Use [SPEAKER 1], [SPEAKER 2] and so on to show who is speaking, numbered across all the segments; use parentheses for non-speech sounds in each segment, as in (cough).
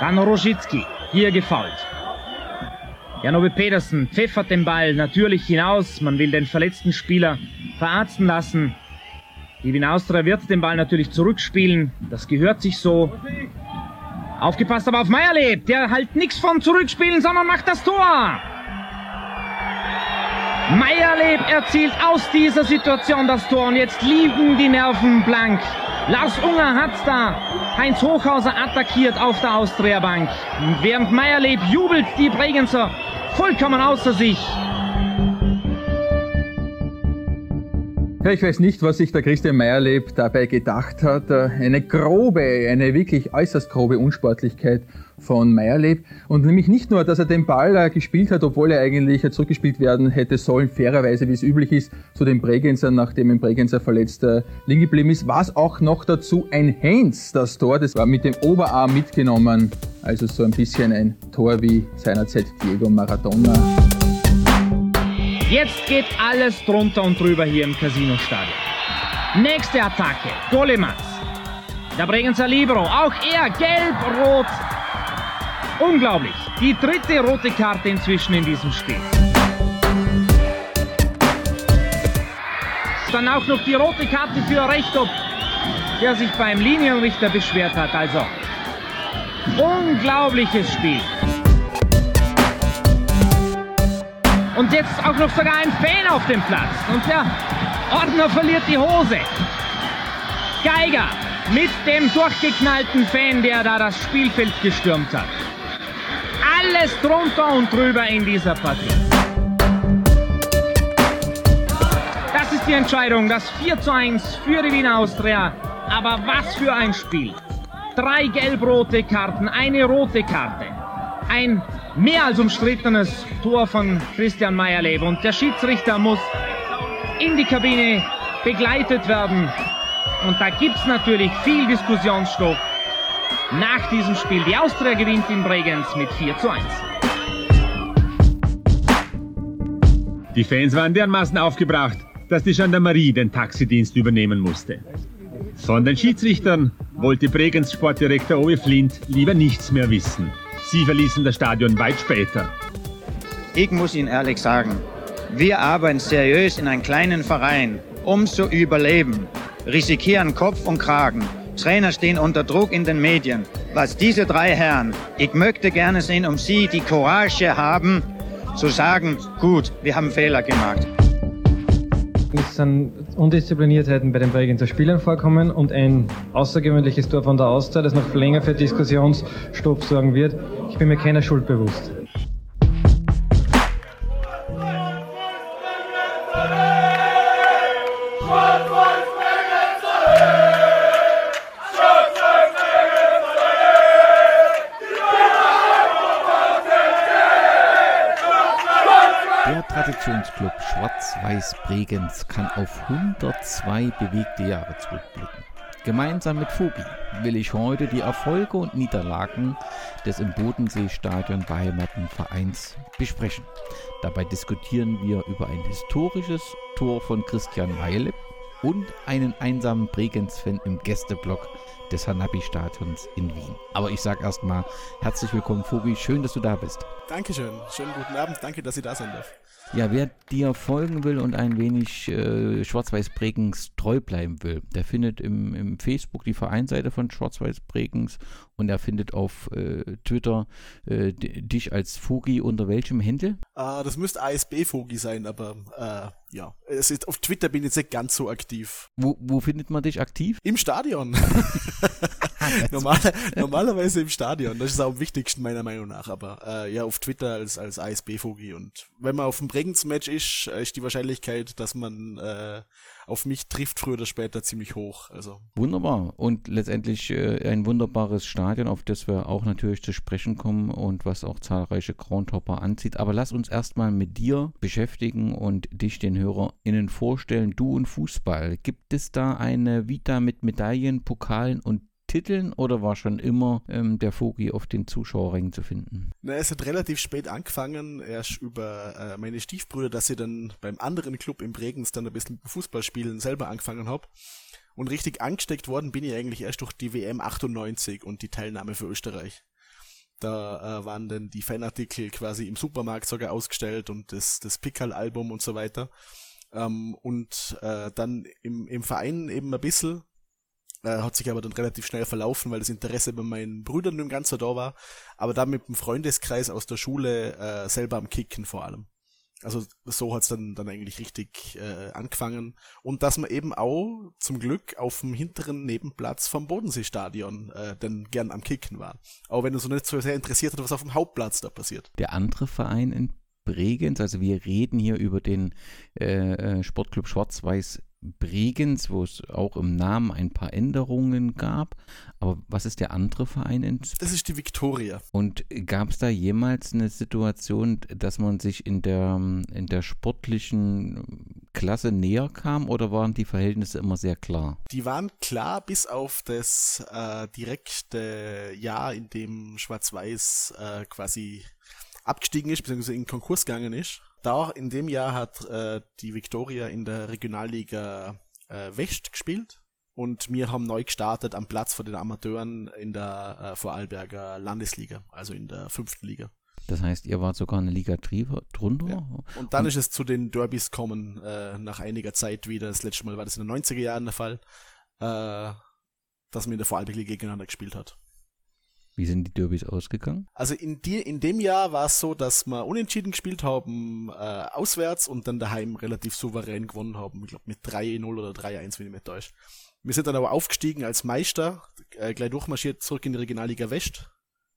[SPEAKER 1] Dann Rosicki, hier gefault. Janobe Pedersen pfeffert den Ball natürlich hinaus. Man will den verletzten Spieler verarzten lassen. Die Wien Austria wird den Ball natürlich zurückspielen. Das gehört sich so. Aufgepasst aber auf Meierleb. Der halt nichts vom Zurückspielen, sondern macht das Tor. Meierleb erzielt aus dieser Situation das Tor und jetzt liegen die Nerven blank. Lars Unger hat da Heinz Hochhauser attackiert auf der Austria-Bank. Während Meierleb jubelt die Bregenzer vollkommen außer sich.
[SPEAKER 2] Ja, ich weiß nicht, was sich der Christian Meyerleb dabei gedacht hat. Äh, eine grobe, eine wirklich äußerst grobe Unsportlichkeit von Meyerleb. Und nämlich nicht nur, dass er den Ball äh, gespielt hat, obwohl er eigentlich zurückgespielt werden hätte sollen, fairerweise, wie es üblich ist, zu den Bregenzer, nachdem ein Bregenzer verletzt äh, liegen geblieben ist, war es auch noch dazu ein Heinz, das Tor, das war mit dem Oberarm mitgenommen. Also so ein bisschen ein Tor wie seinerzeit Diego Maradona.
[SPEAKER 1] Jetzt geht alles drunter und drüber hier im Casino-Stadion. Nächste Attacke, Golemans. Der Bregenzer Libero, auch er gelb-rot. Unglaublich, die dritte rote Karte inzwischen in diesem Spiel. Dann auch noch die rote Karte für Rechtop, der sich beim Linienrichter beschwert hat. Also, unglaubliches Spiel. Und jetzt auch noch sogar ein Fan auf dem Platz. Und der Ordner verliert die Hose. Geiger mit dem durchgeknallten Fan, der da das Spielfeld gestürmt hat. Alles drunter und drüber in dieser Partie. Das ist die Entscheidung, das 4 zu 1 für die Wiener Austria. Aber was für ein Spiel. Drei gelb-rote Karten, eine rote Karte. Ein mehr als umstrittenes Tor von Christian Meyerleb und der Schiedsrichter muss in die Kabine begleitet werden. Und da gibt es natürlich viel Diskussionsstoff nach diesem Spiel. Die Austria gewinnt in Bregenz mit 4 zu 1.
[SPEAKER 3] Die Fans waren dermaßen aufgebracht, dass die Gendarmerie den Taxidienst übernehmen musste. Von den Schiedsrichtern wollte Bregenz Sportdirektor Owe Flint lieber nichts mehr wissen. Sie verließen das Stadion weit später.
[SPEAKER 4] Ich muss Ihnen ehrlich sagen, wir arbeiten seriös in einem kleinen Verein, um zu überleben, riskieren Kopf und Kragen. Trainer stehen unter Druck in den Medien. Was diese drei Herren, ich möchte gerne sehen, um sie die Courage haben, zu sagen, gut, wir haben Fehler gemacht.
[SPEAKER 5] Es sind Undiszipliniertheiten bei den Bregenzer Spielern vorkommen und ein außergewöhnliches Tor von der Austria, das noch länger für Diskussionsstopp sorgen wird. Ich bin mir keiner Schuld bewusst.
[SPEAKER 6] Traditionsclub Schwarz-Weiß Bregenz kann auf 102 bewegte Jahre zurückblicken. Gemeinsam mit Fogi will ich heute die Erfolge und Niederlagen des im Bodenseestadion beheimateten Vereins besprechen. Dabei diskutieren wir über ein historisches Tor von Christian Meilep und einen einsamen Bregenz-Fan im Gästeblock des Hanabi-Stadions in Wien. Aber ich sage erstmal herzlich willkommen, Fogi. Schön, dass du da bist.
[SPEAKER 7] Dankeschön. Schönen guten Abend. Danke, dass ich da sein darf.
[SPEAKER 6] Ja, wer dir folgen will und ein wenig äh, Schwarz-Weiß-Bregenz treu bleiben will, der findet im, im Facebook die Vereinsseite von Schwarz-Weiß-Bregenz und er findet auf äh, Twitter äh, dich als Fogi unter welchem Händel?
[SPEAKER 7] Uh, das müsste ASB-Fogi sein, aber äh, ja, es ist, auf Twitter bin ich jetzt nicht ganz so aktiv.
[SPEAKER 6] Wo, wo findet man dich aktiv?
[SPEAKER 7] Im Stadion. (laughs) (laughs) Normal, normalerweise im Stadion, das ist auch am wichtigsten meiner Meinung nach, aber äh, ja, auf Twitter als, als ASB-Fogi und wenn man auf dem Bregenz-Match ist, ist die Wahrscheinlichkeit, dass man äh, auf mich trifft, früher oder später ziemlich hoch. Also.
[SPEAKER 6] Wunderbar. Und letztendlich äh, ein wunderbares Stadion, auf das wir auch natürlich zu sprechen kommen und was auch zahlreiche Groundhopper anzieht. Aber lass uns erstmal mit dir beschäftigen und dich den HörerInnen vorstellen. Du und Fußball. Gibt es da eine Vita mit Medaillen, Pokalen und Titeln oder war schon immer ähm, der Fogi auf den Zuschauerrängen zu finden?
[SPEAKER 7] Na, es hat relativ spät angefangen, erst über äh, meine Stiefbrüder, dass ich dann beim anderen Club in Bregenz dann ein bisschen mit Fußballspielen selber angefangen habe. Und richtig angesteckt worden bin ich eigentlich erst durch die WM 98 und die Teilnahme für Österreich. Da äh, waren dann die Fanartikel quasi im Supermarkt sogar ausgestellt und das, das Pickerl-Album und so weiter. Ähm, und äh, dann im, im Verein eben ein bisschen, äh, hat sich aber dann relativ schnell verlaufen, weil das Interesse bei meinen Brüdern im Ganzen da war. Aber dann mit dem Freundeskreis aus der Schule äh, selber am Kicken vor allem. Also so hat's dann, dann eigentlich richtig äh, angefangen. Und dass man eben auch zum Glück auf dem hinteren Nebenplatz vom Bodenseestadion äh, dann gern am Kicken war. Auch wenn so nicht so sehr interessiert hat, was auf dem Hauptplatz da passiert.
[SPEAKER 6] Der andere Verein in Bregenz, also wir reden hier über den äh, äh Sportclub Schwarz-Weiß Bregenz, wo es auch im Namen ein paar Änderungen gab. Aber was ist der andere Verein? In
[SPEAKER 7] das ist die Viktoria.
[SPEAKER 6] Und gab es da jemals eine Situation, dass man sich in der, in der sportlichen Klasse näher kam oder waren die Verhältnisse immer sehr klar?
[SPEAKER 7] Die waren klar bis auf das äh, direkte Jahr, in dem Schwarz-Weiß äh, quasi abgestiegen ist, beziehungsweise in Konkurs gegangen ist da in dem Jahr hat äh, die Viktoria in der Regionalliga äh, West gespielt und wir haben neu gestartet am Platz von den Amateuren in der äh, Vorarlberger Landesliga, also in der fünften Liga.
[SPEAKER 6] Das heißt, ihr wart sogar eine Liga drunter? Ja.
[SPEAKER 7] Und dann und ist es zu den Derbys kommen, äh, nach einiger Zeit wieder. Das letzte Mal war das in den 90er Jahren der Fall, äh, dass man in der Vorarlberg gegeneinander gespielt hat.
[SPEAKER 6] Wie sind die Derbys ausgegangen?
[SPEAKER 7] Also in, die, in dem Jahr war es so, dass wir unentschieden gespielt haben, äh, auswärts und dann daheim relativ souverän gewonnen haben. Ich glaube mit 3-0 oder 3-1, wenn ich mich täusche. Wir sind dann aber aufgestiegen als Meister, äh, gleich durchmarschiert zurück in die Regionalliga West.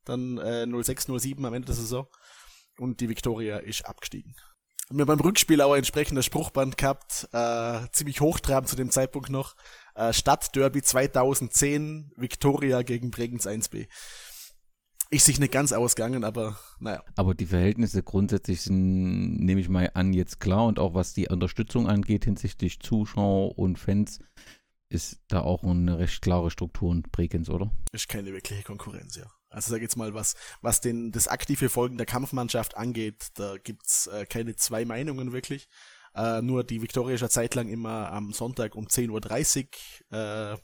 [SPEAKER 7] Dann äh, 06, 07 am Ende der Saison. Und die Viktoria ist abgestiegen. Wir beim Rückspiel auch ein entsprechendes Spruchband gehabt, äh, ziemlich hochtrabend zu dem Zeitpunkt noch. Äh, Stadtderby 2010, Viktoria gegen Bregenz 1b ist sich nicht ganz ausgegangen, aber naja.
[SPEAKER 6] Aber die Verhältnisse grundsätzlich sind, nehme ich mal an, jetzt klar und auch was die Unterstützung angeht hinsichtlich Zuschauer und Fans, ist da auch eine recht klare Struktur in Bregenz, oder?
[SPEAKER 7] Ist keine wirkliche Konkurrenz, ja. Also sag jetzt mal, was, was den, das aktive Folgen der Kampfmannschaft angeht, da gibt's äh, keine zwei Meinungen wirklich. Äh, nur die Viktoria ist ja zeitlang immer am Sonntag um 10.30 Uhr äh,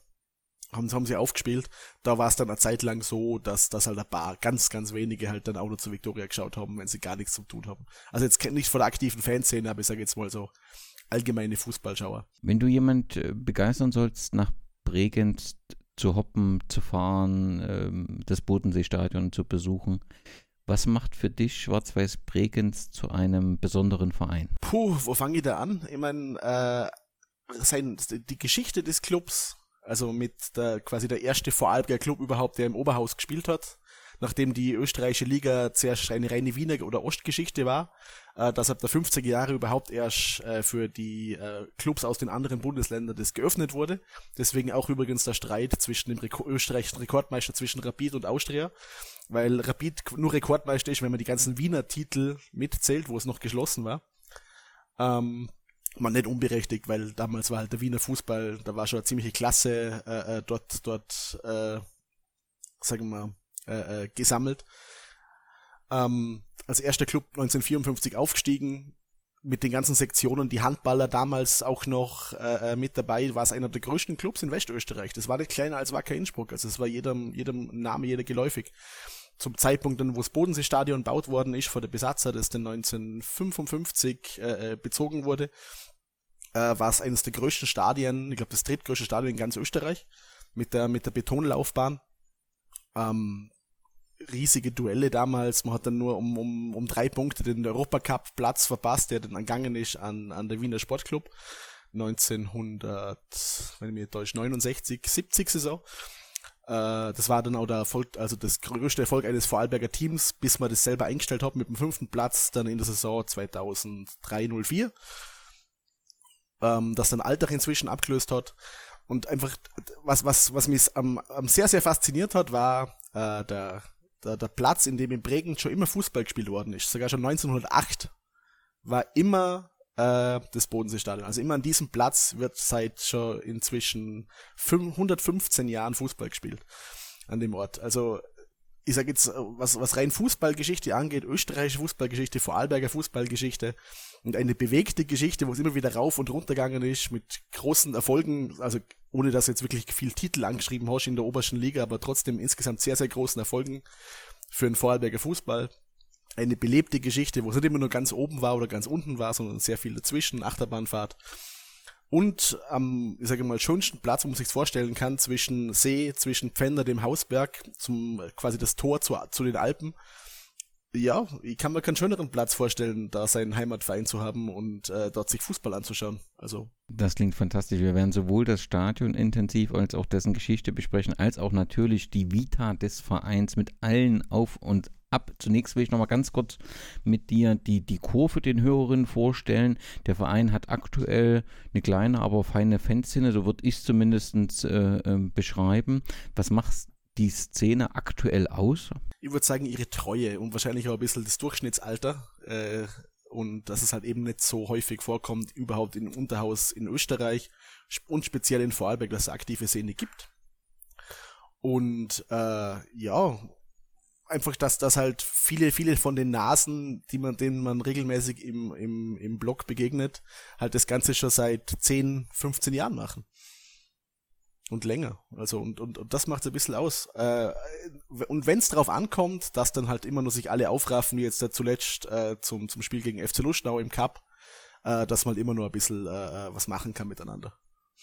[SPEAKER 7] haben, haben sie aufgespielt. Da war es dann eine Zeit lang so, dass, dass halt ein paar ganz, ganz wenige halt dann auch nur zu Victoria geschaut haben, wenn sie gar nichts zu tun haben. Also jetzt nicht von der aktiven Fanszene, aber ich sage jetzt mal so allgemeine Fußballschauer.
[SPEAKER 6] Wenn du jemand äh, begeistern sollst, nach Bregenz zu hoppen, zu fahren, ähm, das Bodenseestadion zu besuchen, was macht für dich Schwarz-Weiß Bregenz zu einem besonderen Verein?
[SPEAKER 7] Puh, wo fange ich da an? Ich meine, äh, sein, die Geschichte des Clubs also mit der quasi der erste Vorarlberger Club überhaupt, der im Oberhaus gespielt hat, nachdem die österreichische Liga zuerst eine reine Wiener oder Ostgeschichte war, äh, dass ab der 50er Jahre überhaupt erst äh, für die äh, Clubs aus den anderen Bundesländern das geöffnet wurde. Deswegen auch übrigens der Streit zwischen dem Reko österreichischen Rekordmeister zwischen Rapid und Austria, weil Rapid nur Rekordmeister ist, wenn man die ganzen Wiener Titel mitzählt, wo es noch geschlossen war. Ähm, man nicht unberechtigt, weil damals war halt der Wiener Fußball, da war schon eine ziemliche Klasse äh, äh, dort, dort, äh, sagen wir, äh, äh, gesammelt. Ähm, als erster Club 1954 aufgestiegen, mit den ganzen Sektionen, die Handballer damals auch noch äh, äh, mit dabei, war es einer der größten Clubs in Westösterreich. Das war nicht kleiner als Wacker Innsbruck, also es war jedem, jedem Name, jeder geläufig. Zum Zeitpunkt wo das Bodenseestadion gebaut worden ist, vor der Besatzer, das dann 1955 äh, äh, bezogen wurde, äh, war es eines der größten Stadien, ich glaube das drittgrößte Stadion in ganz Österreich, mit der, mit der Betonlaufbahn. Ähm, riesige Duelle damals. Man hat dann nur um, um, um drei Punkte den Europacup Platz verpasst, der dann angegangen ist an, an der Wiener Sportclub. 1900, wenn ich mir täusche, 69, 70 Saison. Äh, das war dann auch der Erfolg, also das größte Erfolg eines Vorarlberger Teams, bis man das selber eingestellt hat mit dem fünften Platz dann in der Saison 2003-04 ähm, das dann Alltag inzwischen abgelöst hat. Und einfach, was, was, was mich am, am sehr, sehr fasziniert hat, war äh, der, der, der Platz, in dem in Bregenz schon immer Fußball gespielt worden ist. Sogar schon 1908 war immer äh, das Bodenseestadion. Also immer an diesem Platz wird seit schon inzwischen 115 Jahren Fußball gespielt. An dem Ort. Also ich sage jetzt, was, was rein Fußballgeschichte angeht, österreichische Fußballgeschichte, Vorarlberger Fußballgeschichte und eine bewegte Geschichte, wo es immer wieder rauf und runter gegangen ist, mit großen Erfolgen, also ohne dass jetzt wirklich viel Titel angeschrieben hast in der obersten Liga, aber trotzdem insgesamt sehr, sehr großen Erfolgen für den Vorarlberger Fußball. Eine belebte Geschichte, wo es nicht immer nur ganz oben war oder ganz unten war, sondern sehr viel dazwischen, Achterbahnfahrt. Und am, ich sage mal, schönsten Platz, wo man sich vorstellen kann, zwischen See, zwischen Pfänder, dem Hausberg, zum quasi das Tor zu, zu den Alpen. Ja, ich kann mir keinen schöneren Platz vorstellen, da seinen Heimatverein zu haben und äh, dort sich Fußball anzuschauen. Also
[SPEAKER 6] das klingt fantastisch. Wir werden sowohl das Stadion intensiv als auch dessen Geschichte besprechen, als auch natürlich die Vita des Vereins mit allen Auf- und ab. Zunächst will ich nochmal ganz kurz mit dir die, die Kurve den Hörerinnen vorstellen. Der Verein hat aktuell eine kleine, aber feine Fanszene, so würde ich es zumindest äh, äh, beschreiben. Was macht die Szene aktuell aus?
[SPEAKER 7] Ich würde sagen, ihre Treue und wahrscheinlich auch ein bisschen das Durchschnittsalter. Äh, und dass es halt eben nicht so häufig vorkommt, überhaupt im Unterhaus in Österreich und speziell in Vorarlberg, dass es aktive Szene gibt. Und äh, ja, einfach, dass das halt viele, viele von den Nasen, die man, denen man regelmäßig im, im, im Blog begegnet, halt das Ganze schon seit 10, 15 Jahren machen. Und länger. Also, und, und, und das macht es ein bisschen aus. Äh, und wenn es darauf ankommt, dass dann halt immer nur sich alle aufraffen, wie jetzt da zuletzt äh, zum, zum Spiel gegen FC Luschnau im Cup, äh, dass man halt immer nur ein bisschen äh was machen kann miteinander.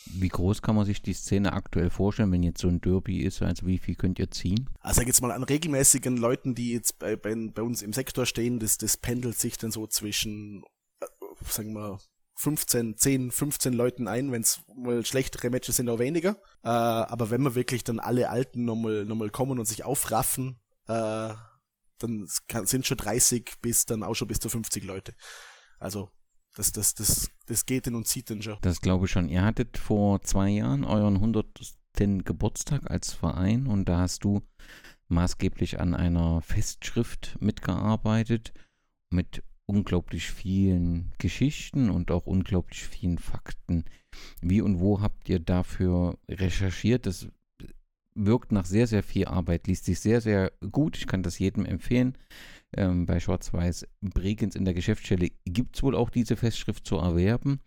[SPEAKER 6] Wie groß kann man sich die Szene aktuell vorstellen, wenn jetzt so ein Derby ist? Also wie viel könnt ihr ziehen?
[SPEAKER 7] Also jetzt mal an regelmäßigen Leuten, die jetzt bei, bei, bei uns im Sektor stehen, das, das pendelt sich dann so zwischen, äh, sagen wir, 15, 10, 15 Leuten ein, wenn es mal schlechtere Matches sind, auch weniger. Äh, aber wenn wir wirklich dann alle Alten nochmal noch kommen und sich aufraffen, äh, dann kann, sind schon 30 bis dann auch schon bis zu 50 Leute. Also das, das, das, das geht in und zieht den schon.
[SPEAKER 6] Das glaube ich schon. Ihr hattet vor zwei Jahren euren 100. Geburtstag als Verein und da hast du maßgeblich an einer Festschrift mitgearbeitet mit unglaublich vielen Geschichten und auch unglaublich vielen Fakten. Wie und wo habt ihr dafür recherchiert? Das wirkt nach sehr, sehr viel Arbeit, liest sich sehr, sehr gut. Ich kann das jedem empfehlen. Ähm, bei Schwarz-Weiß Bregenz in der Geschäftsstelle gibt es wohl auch diese Festschrift zu erwerben,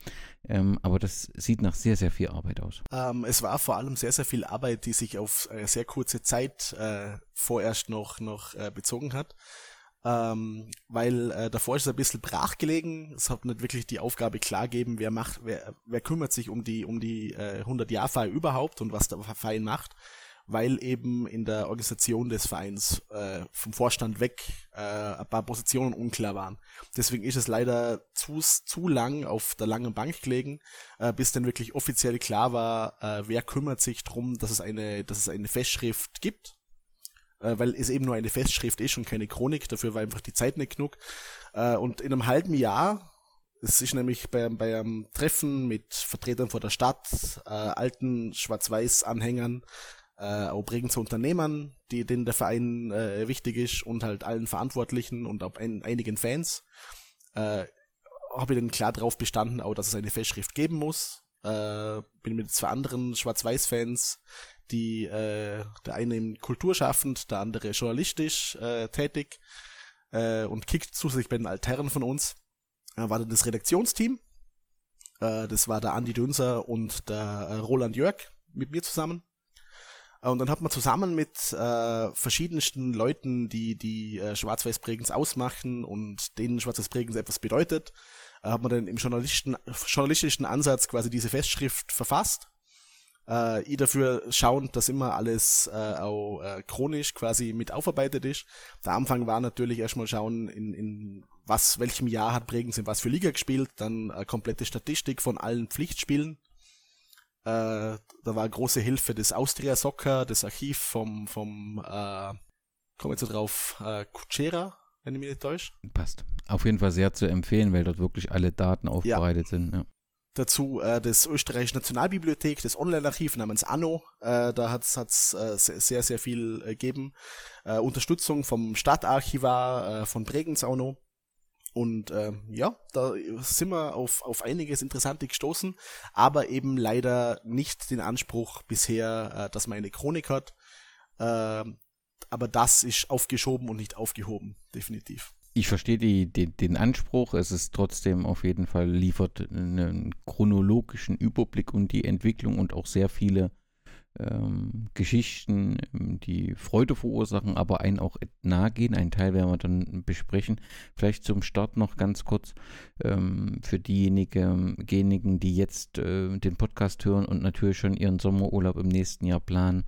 [SPEAKER 6] ähm, aber das sieht nach sehr, sehr viel Arbeit aus.
[SPEAKER 7] Ähm, es war vor allem sehr, sehr viel Arbeit, die sich auf äh, sehr kurze Zeit äh, vorerst noch, noch äh, bezogen hat. Ähm, weil äh, davor ist es ein bisschen brach gelegen. Es hat nicht wirklich die Aufgabe klar gegeben, wer macht, wer, wer kümmert sich um die um die äh, 100 Jahr Feier überhaupt und was der Verein macht weil eben in der Organisation des Vereins äh, vom Vorstand weg äh, ein paar Positionen unklar waren. Deswegen ist es leider zu, zu lang auf der langen Bank gelegen, äh, bis dann wirklich offiziell klar war, äh, wer kümmert sich drum, dass es eine, dass es eine Festschrift gibt. Äh, weil es eben nur eine Festschrift ist und keine Chronik, dafür war einfach die Zeit nicht genug. Äh, und in einem halben Jahr es ist nämlich bei, bei einem Treffen mit Vertretern vor der Stadt, äh, alten Schwarz-Weiß-Anhängern, äh, auch Bregenzer Unternehmern, die, denen der Verein äh, wichtig ist und halt allen Verantwortlichen und auch ein, einigen Fans, äh, habe ich dann klar darauf bestanden, auch dass es eine Festschrift geben muss. Äh, bin mit zwei anderen Schwarz-Weiß-Fans, die äh, der eine Kulturschaffend, der andere journalistisch äh, tätig äh, und kickt zusätzlich bei den Altherren von uns. Äh, war dann das Redaktionsteam. Äh, das war der Andi Dünser und der äh, Roland Jörg mit mir zusammen. Äh, und dann hat man zusammen mit äh, verschiedensten Leuten, die die äh, Schwarz-Weiß-Prägens ausmachen und denen Schwarz-Weiß-Prägens etwas bedeutet, äh, hat man dann im journalistischen, Ansatz quasi diese Festschrift verfasst. Äh, ich dafür schauen, dass immer alles äh, auch äh, chronisch quasi mit aufarbeitet ist. Der Anfang war natürlich erstmal schauen, in, in was, welchem Jahr hat Bregenz in was für Liga gespielt, dann äh, komplette Statistik von allen Pflichtspielen, da war große Hilfe des Austria Soccer, das Archiv vom, vom äh, komme jetzt drauf, äh, Kuchera, wenn ich mich nicht täusche.
[SPEAKER 6] Passt. Auf jeden Fall sehr zu empfehlen, weil dort wirklich alle Daten aufbereitet ja. sind. Ja.
[SPEAKER 7] Dazu äh, das österreichische Nationalbibliothek, das Online-Archiv namens Anno. Äh, da hat es äh, sehr, sehr viel äh, gegeben. Äh, Unterstützung vom Stadtarchivar äh, von Bregenz auch noch. Und äh, ja, da sind wir auf, auf einiges Interessante gestoßen, aber eben leider nicht den Anspruch bisher, äh, dass man eine Chronik hat. Äh, aber das ist aufgeschoben und nicht aufgehoben, definitiv.
[SPEAKER 6] Ich verstehe die, die, den Anspruch. Es ist trotzdem auf jeden Fall liefert einen chronologischen Überblick und die Entwicklung und auch sehr viele ähm, Geschichten, ähm, die Freude verursachen, aber einen auch nahe gehen. Einen Teil werden wir dann besprechen. Vielleicht zum Start noch ganz kurz ähm, für diejenigen, diejenigen, die jetzt äh, den Podcast hören und natürlich schon ihren Sommerurlaub im nächsten Jahr planen.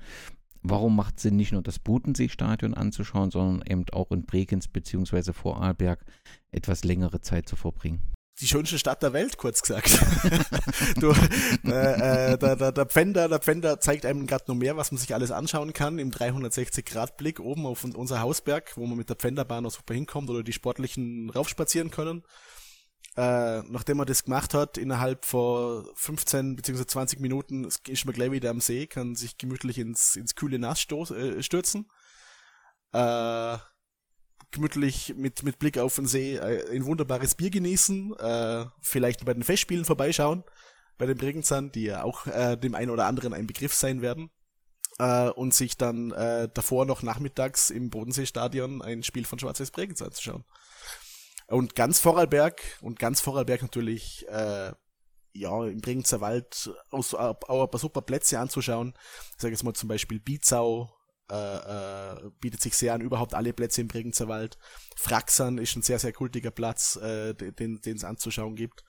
[SPEAKER 6] Warum macht es Sinn, nicht nur das Bodensee-Stadion anzuschauen, sondern eben auch in Bregenz bzw. Vorarlberg etwas längere Zeit zu verbringen?
[SPEAKER 7] Die schönste Stadt der Welt, kurz gesagt. (laughs) du, äh, äh, der, der, der, Pfänder, der Pfänder zeigt einem gerade noch mehr, was man sich alles anschauen kann im 360-Grad-Blick oben auf unser Hausberg, wo man mit der Pfänderbahn noch super hinkommt oder die Sportlichen raufspazieren können. Äh, nachdem er das gemacht hat, innerhalb von 15 bzw. 20 Minuten ist man gleich wieder am See, kann sich gemütlich ins, ins kühle Nass stoß, äh, stürzen. Äh, gemütlich mit, mit Blick auf den See äh, ein wunderbares Bier genießen, äh, vielleicht bei den Festspielen vorbeischauen, bei den Bregenzern, die ja auch äh, dem einen oder anderen ein Begriff sein werden, äh, und sich dann äh, davor noch nachmittags im Bodenseestadion ein Spiel von Schwarz-Weiß Bregenz anzuschauen. Und ganz Vorarlberg, und ganz Vorarlberg natürlich, äh, ja, im Bregenzer Wald aus, auch ein paar super Plätze anzuschauen. Ich sage jetzt mal zum Beispiel Bizau, äh, äh, bietet sich sehr an, überhaupt alle Plätze im Bregenzer Wald. Fraxern ist ein sehr, sehr kultiger Platz, äh, den es anzuschauen gibt.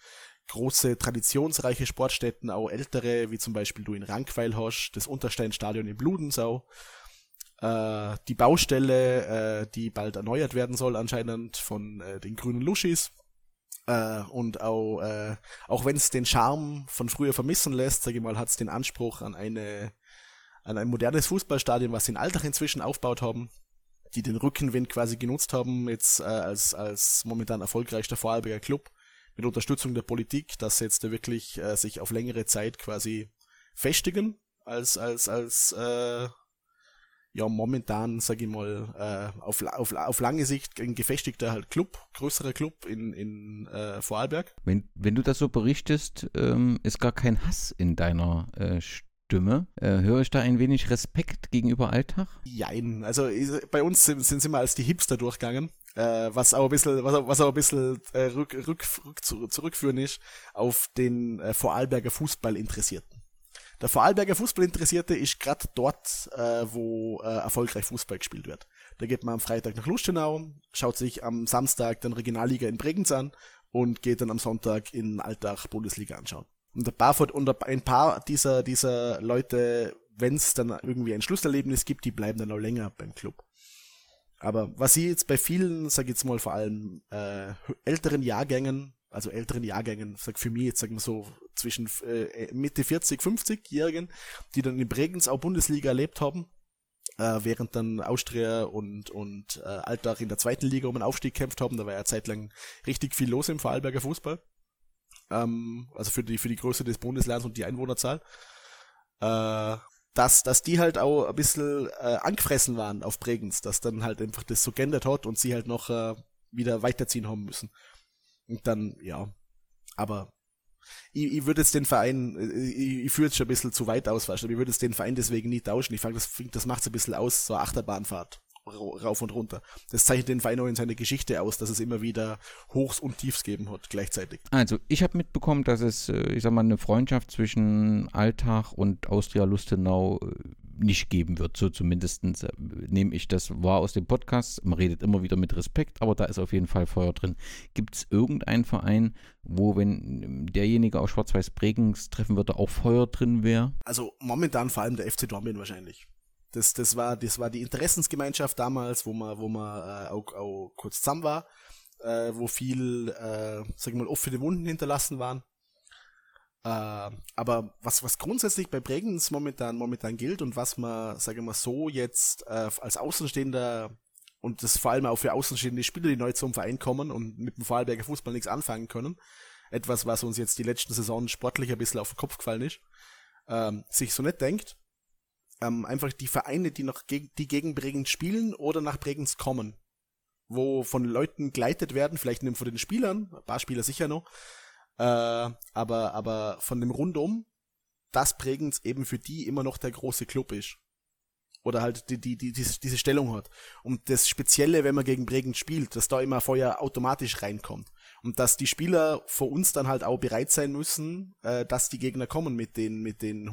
[SPEAKER 7] Große, traditionsreiche Sportstätten, auch ältere, wie zum Beispiel du in Rankweil hast, das Untersteinstadion in Bludensau. Äh, die Baustelle, äh, die bald erneuert werden soll, anscheinend von äh, den grünen Luschis. Äh, und auch, äh, auch wenn es den Charme von früher vermissen lässt, sage ich mal, hat es den Anspruch an eine an ein modernes Fußballstadion, was sie in Alltag inzwischen aufgebaut haben, die den Rückenwind quasi genutzt haben, jetzt äh, als, als momentan erfolgreichster Vorarlberger Club, mit Unterstützung der Politik, dass sie jetzt wirklich äh, sich auf längere Zeit quasi festigen, als, als, als äh, ja, momentan, sage ich mal, äh, auf, auf, auf lange Sicht ein gefestigter halt Club, größerer Club in, in äh, Vorarlberg.
[SPEAKER 6] Wenn, wenn du das so berichtest, ähm, ist gar kein Hass in deiner äh, Stimme. Äh, höre ich da ein wenig Respekt gegenüber Alltag?
[SPEAKER 7] Jein. Also bei uns sind, sind sie mal als die Hipster durchgegangen. Äh, was auch ein bisschen, was, was auch ein bisschen äh, rück, rück, rück, zurückführen ist auf den äh, Vorarlberger Fußballinteressierten. Der Vorarlberger Fußballinteressierte ist gerade dort, äh, wo äh, erfolgreich Fußball gespielt wird. Da geht man am Freitag nach Lustenau, schaut sich am Samstag dann Regionalliga in Bregenz an und geht dann am Sonntag in Alltag Bundesliga anschauen. Und ein paar, und ein paar dieser, dieser Leute, wenn es dann irgendwie ein Schlusserlebnis gibt, die bleiben dann auch länger beim Club. Aber was ich jetzt bei vielen, sag ich jetzt mal vor allem äh, älteren Jahrgängen, also älteren Jahrgängen, sag für mich jetzt sagen wir so zwischen äh, Mitte 40, 50-Jährigen, die dann in Bregenz auch Bundesliga erlebt haben, äh, während dann Austria und, und äh, Alltag in der zweiten Liga um einen Aufstieg gekämpft haben, da war ja zeitlang richtig viel los im Vorarlberger Fußball ähm, also für die, für die Größe des Bundeslands und die Einwohnerzahl, äh, dass, dass die halt auch ein bisschen äh, angefressen waren auf Bregenz, dass dann halt einfach das so geändert hat und sie halt noch äh, wieder weiterziehen haben müssen. Und dann, ja, aber ich, ich würde jetzt den Verein, ich, ich führe jetzt schon ein bisschen zu weit aus, weißt du, ich würde jetzt den Verein deswegen nie tauschen. Ich fand, das, das macht es ein bisschen aus, so eine Achterbahnfahrt rauf und runter. Das zeichnet den Verein auch in seiner Geschichte aus, dass es immer wieder Hochs und Tiefs geben hat gleichzeitig.
[SPEAKER 6] Also ich habe mitbekommen, dass es, äh, ich sag mal, eine Freundschaft zwischen Alltag und Austria Lustenau äh, nicht geben wird. So zumindest äh, nehme ich das wahr aus dem Podcast. Man redet immer wieder mit Respekt, aber da ist auf jeden Fall Feuer drin. Gibt es irgendeinen Verein, wo, wenn derjenige aus Schwarz-Weiß Bregenz treffen würde, auch Feuer drin wäre?
[SPEAKER 7] Also momentan vor allem der FC Dortmund wahrscheinlich. Das, das, war, das war die Interessensgemeinschaft damals, wo man, wo man äh, auch, auch kurz zusammen war, äh, wo viel, äh, sag ich mal, offene Wunden hinterlassen waren. Äh, aber was, was grundsätzlich bei Bregenz momentan, momentan gilt und was man, sage ich mal, so jetzt äh, als Außenstehender und das vor allem auch für außenstehende Spieler, die neu zum Verein kommen und mit dem Vorarlberger Fußball nichts anfangen können, etwas, was uns jetzt die letzten Saisonen sportlich ein bisschen auf den Kopf gefallen ist, ähm, sich so nicht denkt, ähm, einfach die Vereine, die noch geg die gegen Bregenz spielen oder nach Bregenz kommen, wo von Leuten geleitet werden, vielleicht nicht von den Spielern, ein paar Spieler sicher noch, äh, aber, aber von dem Rundum, dass Bregenz eben für die immer noch der große Club ist. oder halt die, die, die, diese, diese Stellung hat. Und das Spezielle, wenn man gegen Bregenz spielt, dass da immer Feuer automatisch reinkommt. Und dass die Spieler vor uns dann halt auch bereit sein müssen, äh, dass die Gegner kommen mit den, mit den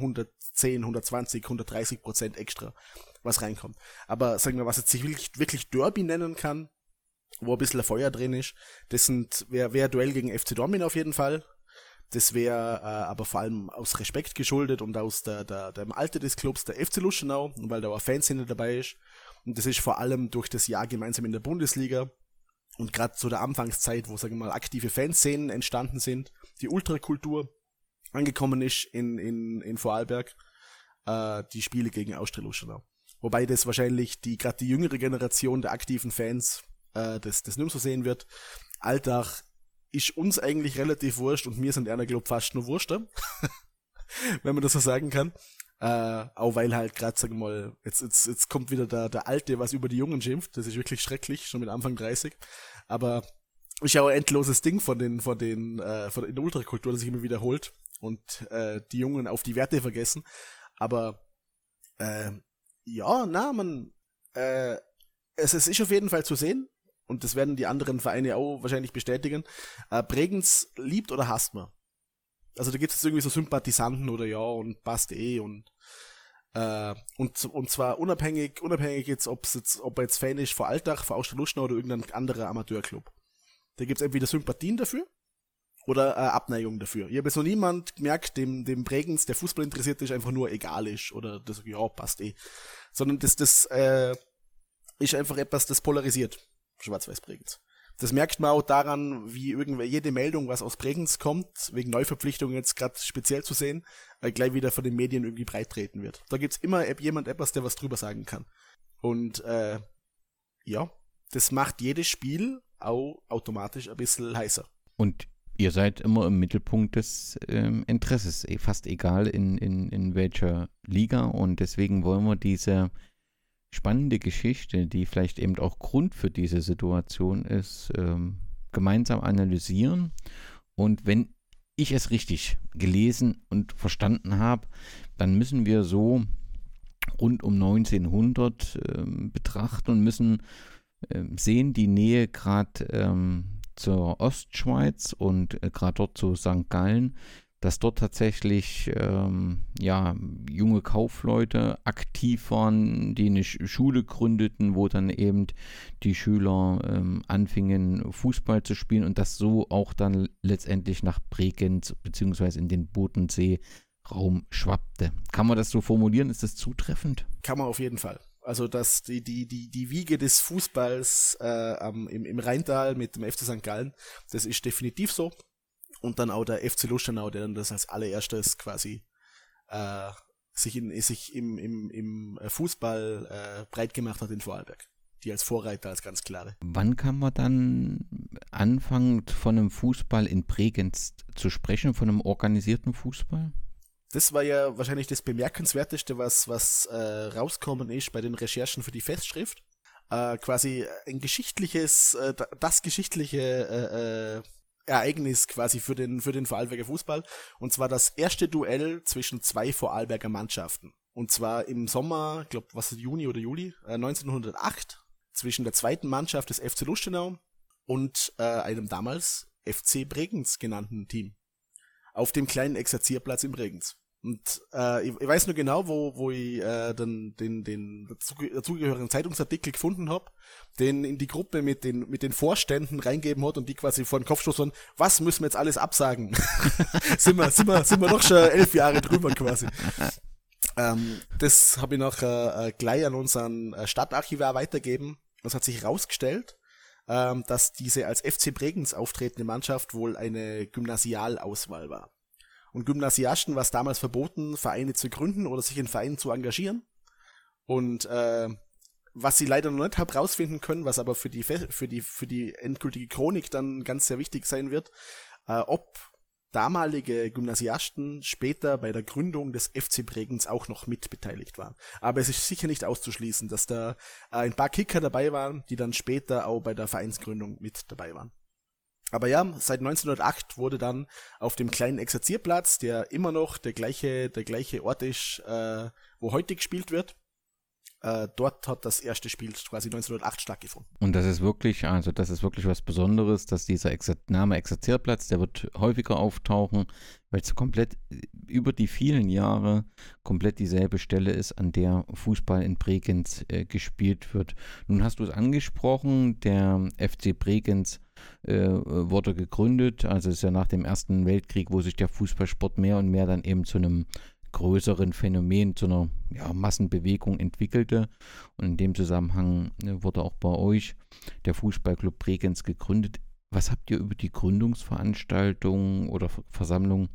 [SPEAKER 7] 110, 120, 130 Prozent extra, was reinkommt. Aber sagen wir, was jetzt sich wirklich, wirklich Derby nennen kann, wo ein bisschen Feuer drin ist, das sind, wäre wär Duell gegen FC Dortmund auf jeden Fall. Das wäre äh, aber vor allem aus Respekt geschuldet und aus der, der, dem Alter des Clubs, der FC Luschenau, weil da auch Fans hinter dabei ist. Und das ist vor allem durch das Jahr gemeinsam in der Bundesliga und gerade zu der Anfangszeit, wo, sagen wir mal, aktive Fanszenen entstanden sind, die Ultrakultur angekommen ist in, in, in Vorarlberg, äh, die Spiele gegen Austria Luschenau. Wobei das wahrscheinlich die gerade die jüngere Generation der aktiven Fans äh, das, das nicht mehr so sehen wird. Alltag ist uns eigentlich relativ wurscht und mir sind einer glaub fast nur wurscht, (laughs) wenn man das so sagen kann. Äh, auch weil halt gerade, sagen wir mal, jetzt, jetzt, jetzt kommt wieder der, der Alte, was über die Jungen schimpft. Das ist wirklich schrecklich, schon mit Anfang 30. Aber ist ja auch ein endloses Ding von den, von den, äh, von in der Ultrakultur, das sich immer wiederholt und äh, die Jungen auf die Werte vergessen. Aber äh, ja, na, man, äh, es, ist auf jeden Fall zu sehen und das werden die anderen Vereine auch wahrscheinlich bestätigen, äh, Bregenz liebt oder hasst man. Also da gibt es irgendwie so Sympathisanten oder ja und passt eh und äh, und, und zwar unabhängig, unabhängig jetzt, ob's jetzt, ob er jetzt Fan ist vor Alltag, vor Austerluschner oder irgendein anderer Amateurclub. Da gibt es entweder Sympathien dafür oder äh, Abneigung dafür. Ich habe noch niemand gemerkt, dem, dem Bregenz, der Fußball interessiert ist, einfach nur egal ist oder das, ja, passt eh. Sondern das, das äh, ist einfach etwas, das polarisiert. Schwarz-Weiß Bregenz. Das merkt man auch daran, wie irgendwer jede Meldung, was aus Bregenz kommt, wegen Neuverpflichtungen jetzt gerade speziell zu sehen, äh, gleich wieder von den Medien irgendwie breit treten wird. Da gibt's immer jemand etwas, der was drüber sagen kann. Und äh, ja, das macht jedes Spiel auch automatisch ein bisschen heißer.
[SPEAKER 6] Und ihr seid immer im Mittelpunkt des ähm, Interesses, eh, fast egal in, in, in welcher Liga. Und deswegen wollen wir diese spannende Geschichte, die vielleicht eben auch Grund für diese Situation ist, ähm, gemeinsam analysieren. Und wenn ich es richtig gelesen und verstanden habe, dann müssen wir so rund um 1900 ähm, betrachten und müssen ähm, sehen die Nähe gerade ähm, zur Ostschweiz und äh, gerade dort zu St. Gallen dass dort tatsächlich ähm, ja, junge Kaufleute aktiv waren, die eine Schule gründeten, wo dann eben die Schüler ähm, anfingen, Fußball zu spielen und das so auch dann letztendlich nach Bregenz bzw. in den Bodensee Raum schwappte. Kann man das so formulieren? Ist das zutreffend?
[SPEAKER 7] Kann man auf jeden Fall. Also dass die, die, die, die Wiege des Fußballs äh, im, im Rheintal mit dem FC St. Gallen, das ist definitiv so und dann auch der FC Lustenau, der dann das als allererstes quasi äh, sich, in, sich im, im, im Fußball äh, breit gemacht hat in Vorarlberg. Die als Vorreiter, als ganz klare.
[SPEAKER 6] Wann kann man dann anfangen, von einem Fußball in Bregenz zu sprechen, von einem organisierten Fußball?
[SPEAKER 7] Das war ja wahrscheinlich das Bemerkenswerteste, was, was äh, rauskommen ist bei den Recherchen für die Festschrift. Äh, quasi ein geschichtliches, äh, das geschichtliche äh, äh Ereignis quasi für den, für den Vorarlberger Fußball. Und zwar das erste Duell zwischen zwei Vorarlberger Mannschaften. Und zwar im Sommer, ich glaube, was ist Juni oder Juli, äh, 1908, zwischen der zweiten Mannschaft des FC Lustenau und äh, einem damals FC Bregenz genannten Team. Auf dem kleinen Exerzierplatz in Bregenz. Und äh, ich, ich weiß nur genau, wo, wo ich äh, dann den, den dazugehörigen Zeitungsartikel gefunden habe, den in die Gruppe mit den, mit den Vorständen reingeben hat und die quasi vor den Kopf stoßen, was müssen wir jetzt alles absagen? (laughs) sind, wir, sind, wir, sind wir noch schon elf Jahre drüber quasi. Ähm, das habe ich noch äh, gleich an unseren äh, Stadtarchivar weitergeben. Das hat sich herausgestellt, ähm, dass diese als FC Bregenz auftretende Mannschaft wohl eine Gymnasialauswahl war und Gymnasiasten war es damals verboten, Vereine zu gründen oder sich in Vereinen zu engagieren. Und äh, was sie leider noch nicht haben rausfinden können, was aber für die für die für die endgültige Chronik dann ganz sehr wichtig sein wird, äh, ob damalige Gymnasiasten später bei der Gründung des FC Bregenz auch noch mitbeteiligt waren. Aber es ist sicher nicht auszuschließen, dass da äh, ein paar Kicker dabei waren, die dann später auch bei der Vereinsgründung mit dabei waren. Aber ja, seit 1908 wurde dann auf dem kleinen Exerzierplatz, der immer noch der gleiche, der gleiche Ort ist, äh, wo heute gespielt wird, äh, dort hat das erste Spiel quasi 1908 stattgefunden.
[SPEAKER 6] Und das ist wirklich, also das ist wirklich was Besonderes, dass dieser Exer Name Exerzierplatz, der wird häufiger auftauchen, weil es komplett über die vielen Jahre komplett dieselbe Stelle ist, an der Fußball in Bregenz äh, gespielt wird. Nun hast du es angesprochen, der FC Bregenz äh, wurde gegründet, also ist ja nach dem Ersten Weltkrieg, wo sich der Fußballsport mehr und mehr dann eben zu einem größeren Phänomen, zu einer ja, Massenbewegung entwickelte. Und in dem Zusammenhang äh, wurde auch bei euch der Fußballclub Bregenz gegründet. Was habt ihr über die Gründungsveranstaltung oder Versammlung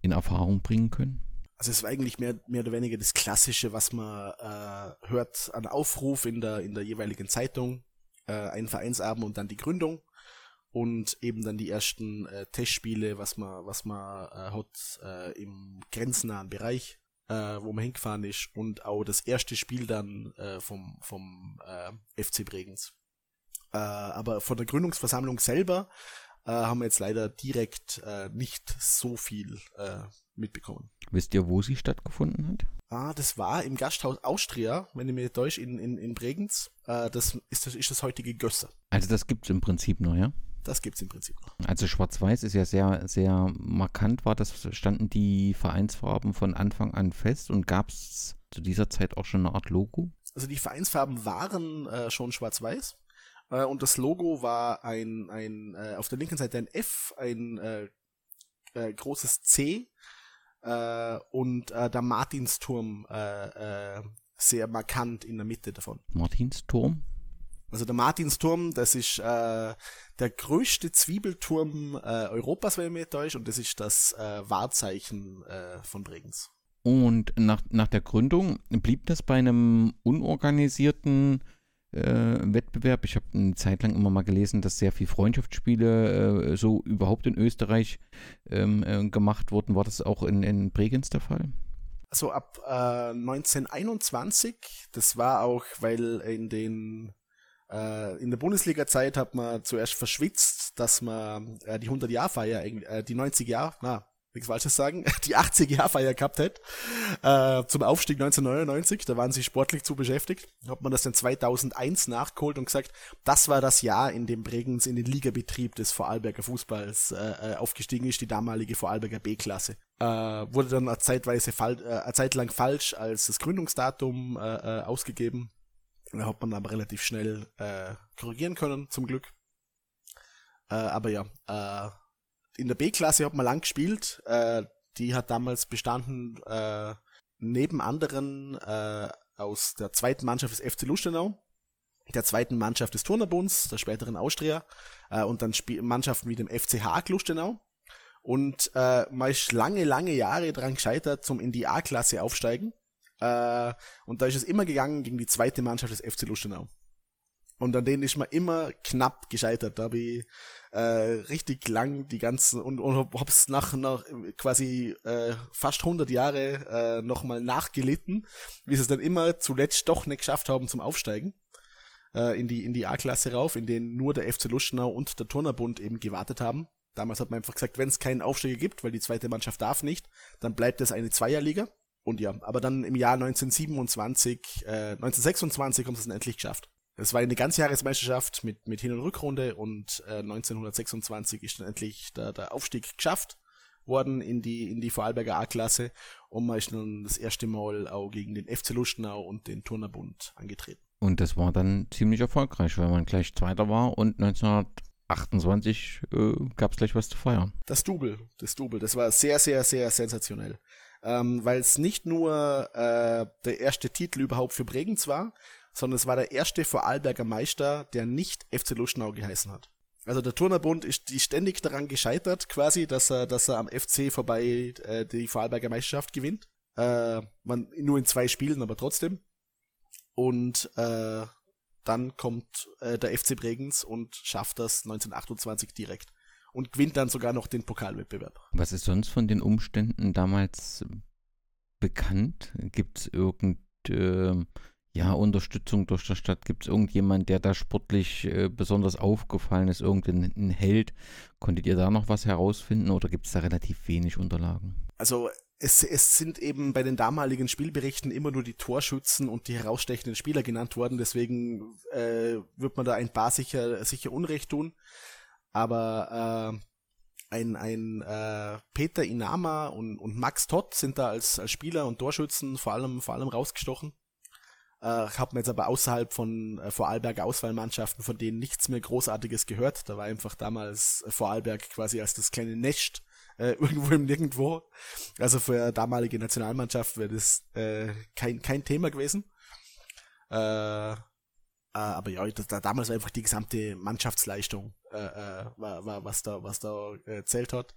[SPEAKER 6] in Erfahrung bringen können?
[SPEAKER 7] Also es war eigentlich mehr, mehr oder weniger das Klassische, was man äh, hört an Aufruf in der, in der jeweiligen Zeitung, äh, ein Vereinsabend und dann die Gründung und eben dann die ersten äh, Testspiele, was man, was man äh, hat äh, im grenznahen Bereich, äh, wo man hingefahren ist und auch das erste Spiel dann äh, vom, vom äh, FC Bregenz. Aber von der Gründungsversammlung selber haben wir jetzt leider direkt nicht so viel mitbekommen.
[SPEAKER 6] Wisst ihr, wo sie stattgefunden hat?
[SPEAKER 7] Ah, das war im Gasthaus Austria, wenn ich mir täusche, in, in, in Bregenz. Das, ist das ist das heutige Gösser.
[SPEAKER 6] Also das gibt es im Prinzip noch, ja?
[SPEAKER 7] Das gibt es im Prinzip noch.
[SPEAKER 6] Also Schwarz-Weiß ist ja sehr, sehr markant, war das, standen die Vereinsfarben von Anfang an fest und gab es zu dieser Zeit auch schon eine Art Logo?
[SPEAKER 7] Also die Vereinsfarben waren äh, schon schwarz-weiß äh, und das Logo war ein, ein äh, auf der linken Seite ein F, ein äh, äh, großes C äh, und der Martinsturm sehr markant in der Mitte davon.
[SPEAKER 6] Martinsturm?
[SPEAKER 7] Also der Martinsturm, das ist äh, der größte Zwiebelturm äh, Europas, wenn ich mich täusche, und das ist das äh, Wahrzeichen äh, von Bregenz.
[SPEAKER 6] Und nach, nach der Gründung blieb das bei einem unorganisierten äh, Wettbewerb. Ich habe eine Zeit lang immer mal gelesen, dass sehr viele Freundschaftsspiele äh, so überhaupt in Österreich ähm, äh, gemacht wurden. War das auch in, in Bregenz der Fall?
[SPEAKER 7] Also ab 1921, das war auch, weil in den in der Bundesliga-Zeit hat man zuerst verschwitzt, dass man äh, die 100-Jahr-Feier, äh, die 90 Jahre, na, nichts Falsches sagen, (laughs) die 80-Jahr-Feier gehabt hätte, äh, zum Aufstieg 1999, da waren sie sportlich zu beschäftigt, hat man das dann 2001 nachgeholt und gesagt, das war das Jahr, in dem Bregenz in den Ligabetrieb des Vorarlberger Fußballs äh, äh aufgestiegen ist, die damalige Vorarlberger B-Klasse. Äh, wurde dann eine zeitweise äh, eine Zeit lang falsch als das Gründungsdatum äh, äh ausgegeben hat man aber relativ schnell äh, korrigieren können, zum Glück. Äh, aber ja, äh, in der B-Klasse hat man lang gespielt. Äh, die hat damals bestanden äh, neben anderen äh, aus der zweiten Mannschaft des FC Lustenau, der zweiten Mannschaft des Turnerbunds, der späteren Austria äh, und dann Sp Mannschaften wie dem FCH Lustenau. Und äh, man ist lange, lange Jahre daran gescheitert, zum in die A-Klasse aufsteigen. Äh, und da ist es immer gegangen gegen die zweite Mannschaft des FC Lustenau. Und an denen ist man immer knapp gescheitert. Da habe ich äh, richtig lang die ganzen und, und hab's nach, nach quasi äh, fast 100 Jahre äh, nochmal nachgelitten, wie sie es dann immer zuletzt doch nicht geschafft haben zum Aufsteigen äh, in die in die A-Klasse rauf, in denen nur der FC Lustenau und der Turnerbund eben gewartet haben. Damals hat man einfach gesagt, wenn es keinen Aufsteiger gibt, weil die zweite Mannschaft darf nicht, dann bleibt es eine Zweierliga. Und ja, aber dann im Jahr 1927, äh, 1926 haben sie es dann endlich geschafft. Es war eine Ganzjahresmeisterschaft mit, mit Hin- und Rückrunde und äh, 1926 ist dann endlich der, der Aufstieg geschafft worden in die, in die Vorarlberger A-Klasse und man ist dann das erste Mal auch gegen den FC Lustenau und den Turnerbund angetreten.
[SPEAKER 6] Und das war dann ziemlich erfolgreich, weil man gleich Zweiter war und 1928 äh, gab es gleich was zu feiern.
[SPEAKER 7] Das Double, das Double, das war sehr, sehr, sehr sensationell ähm, weil es nicht nur äh, der erste Titel überhaupt für Bregenz war, sondern es war der erste Vorarlberger Meister, der nicht FC Luschnau geheißen hat. Also der Turnerbund ist die ständig daran gescheitert, quasi, dass er, dass er am FC vorbei äh, die Vorarlberger Meisterschaft gewinnt. Äh, man nur in zwei Spielen, aber trotzdem. Und äh, dann kommt äh, der FC Bregenz und schafft das 1928 direkt und gewinnt dann sogar noch den Pokalwettbewerb.
[SPEAKER 6] Was ist sonst von den Umständen damals bekannt? Gibt es irgendeine äh, ja, Unterstützung durch die Stadt? Gibt es irgendjemand, der da sportlich äh, besonders aufgefallen ist, irgendein Held? Konntet ihr da noch was herausfinden oder gibt es da relativ wenig Unterlagen?
[SPEAKER 7] Also es, es sind eben bei den damaligen Spielberichten immer nur die Torschützen und die herausstechenden Spieler genannt worden, deswegen äh, wird man da ein paar sicher, sicher Unrecht tun. Aber äh, ein, ein äh, Peter Inama und, und Max Todd sind da als, als Spieler und Torschützen vor allem, vor allem rausgestochen. Äh, habe mir jetzt aber außerhalb von äh, Vorarlberg Auswahlmannschaften von denen nichts mehr Großartiges gehört. Da war einfach damals Vorarlberg quasi als das kleine Nest äh, (laughs) irgendwo im Nirgendwo. Also für damalige Nationalmannschaft wäre das äh, kein, kein Thema gewesen. Äh, äh, aber ja, da, damals war einfach die gesamte Mannschaftsleistung, äh, äh, war, war, was da, was da äh, zählt hat.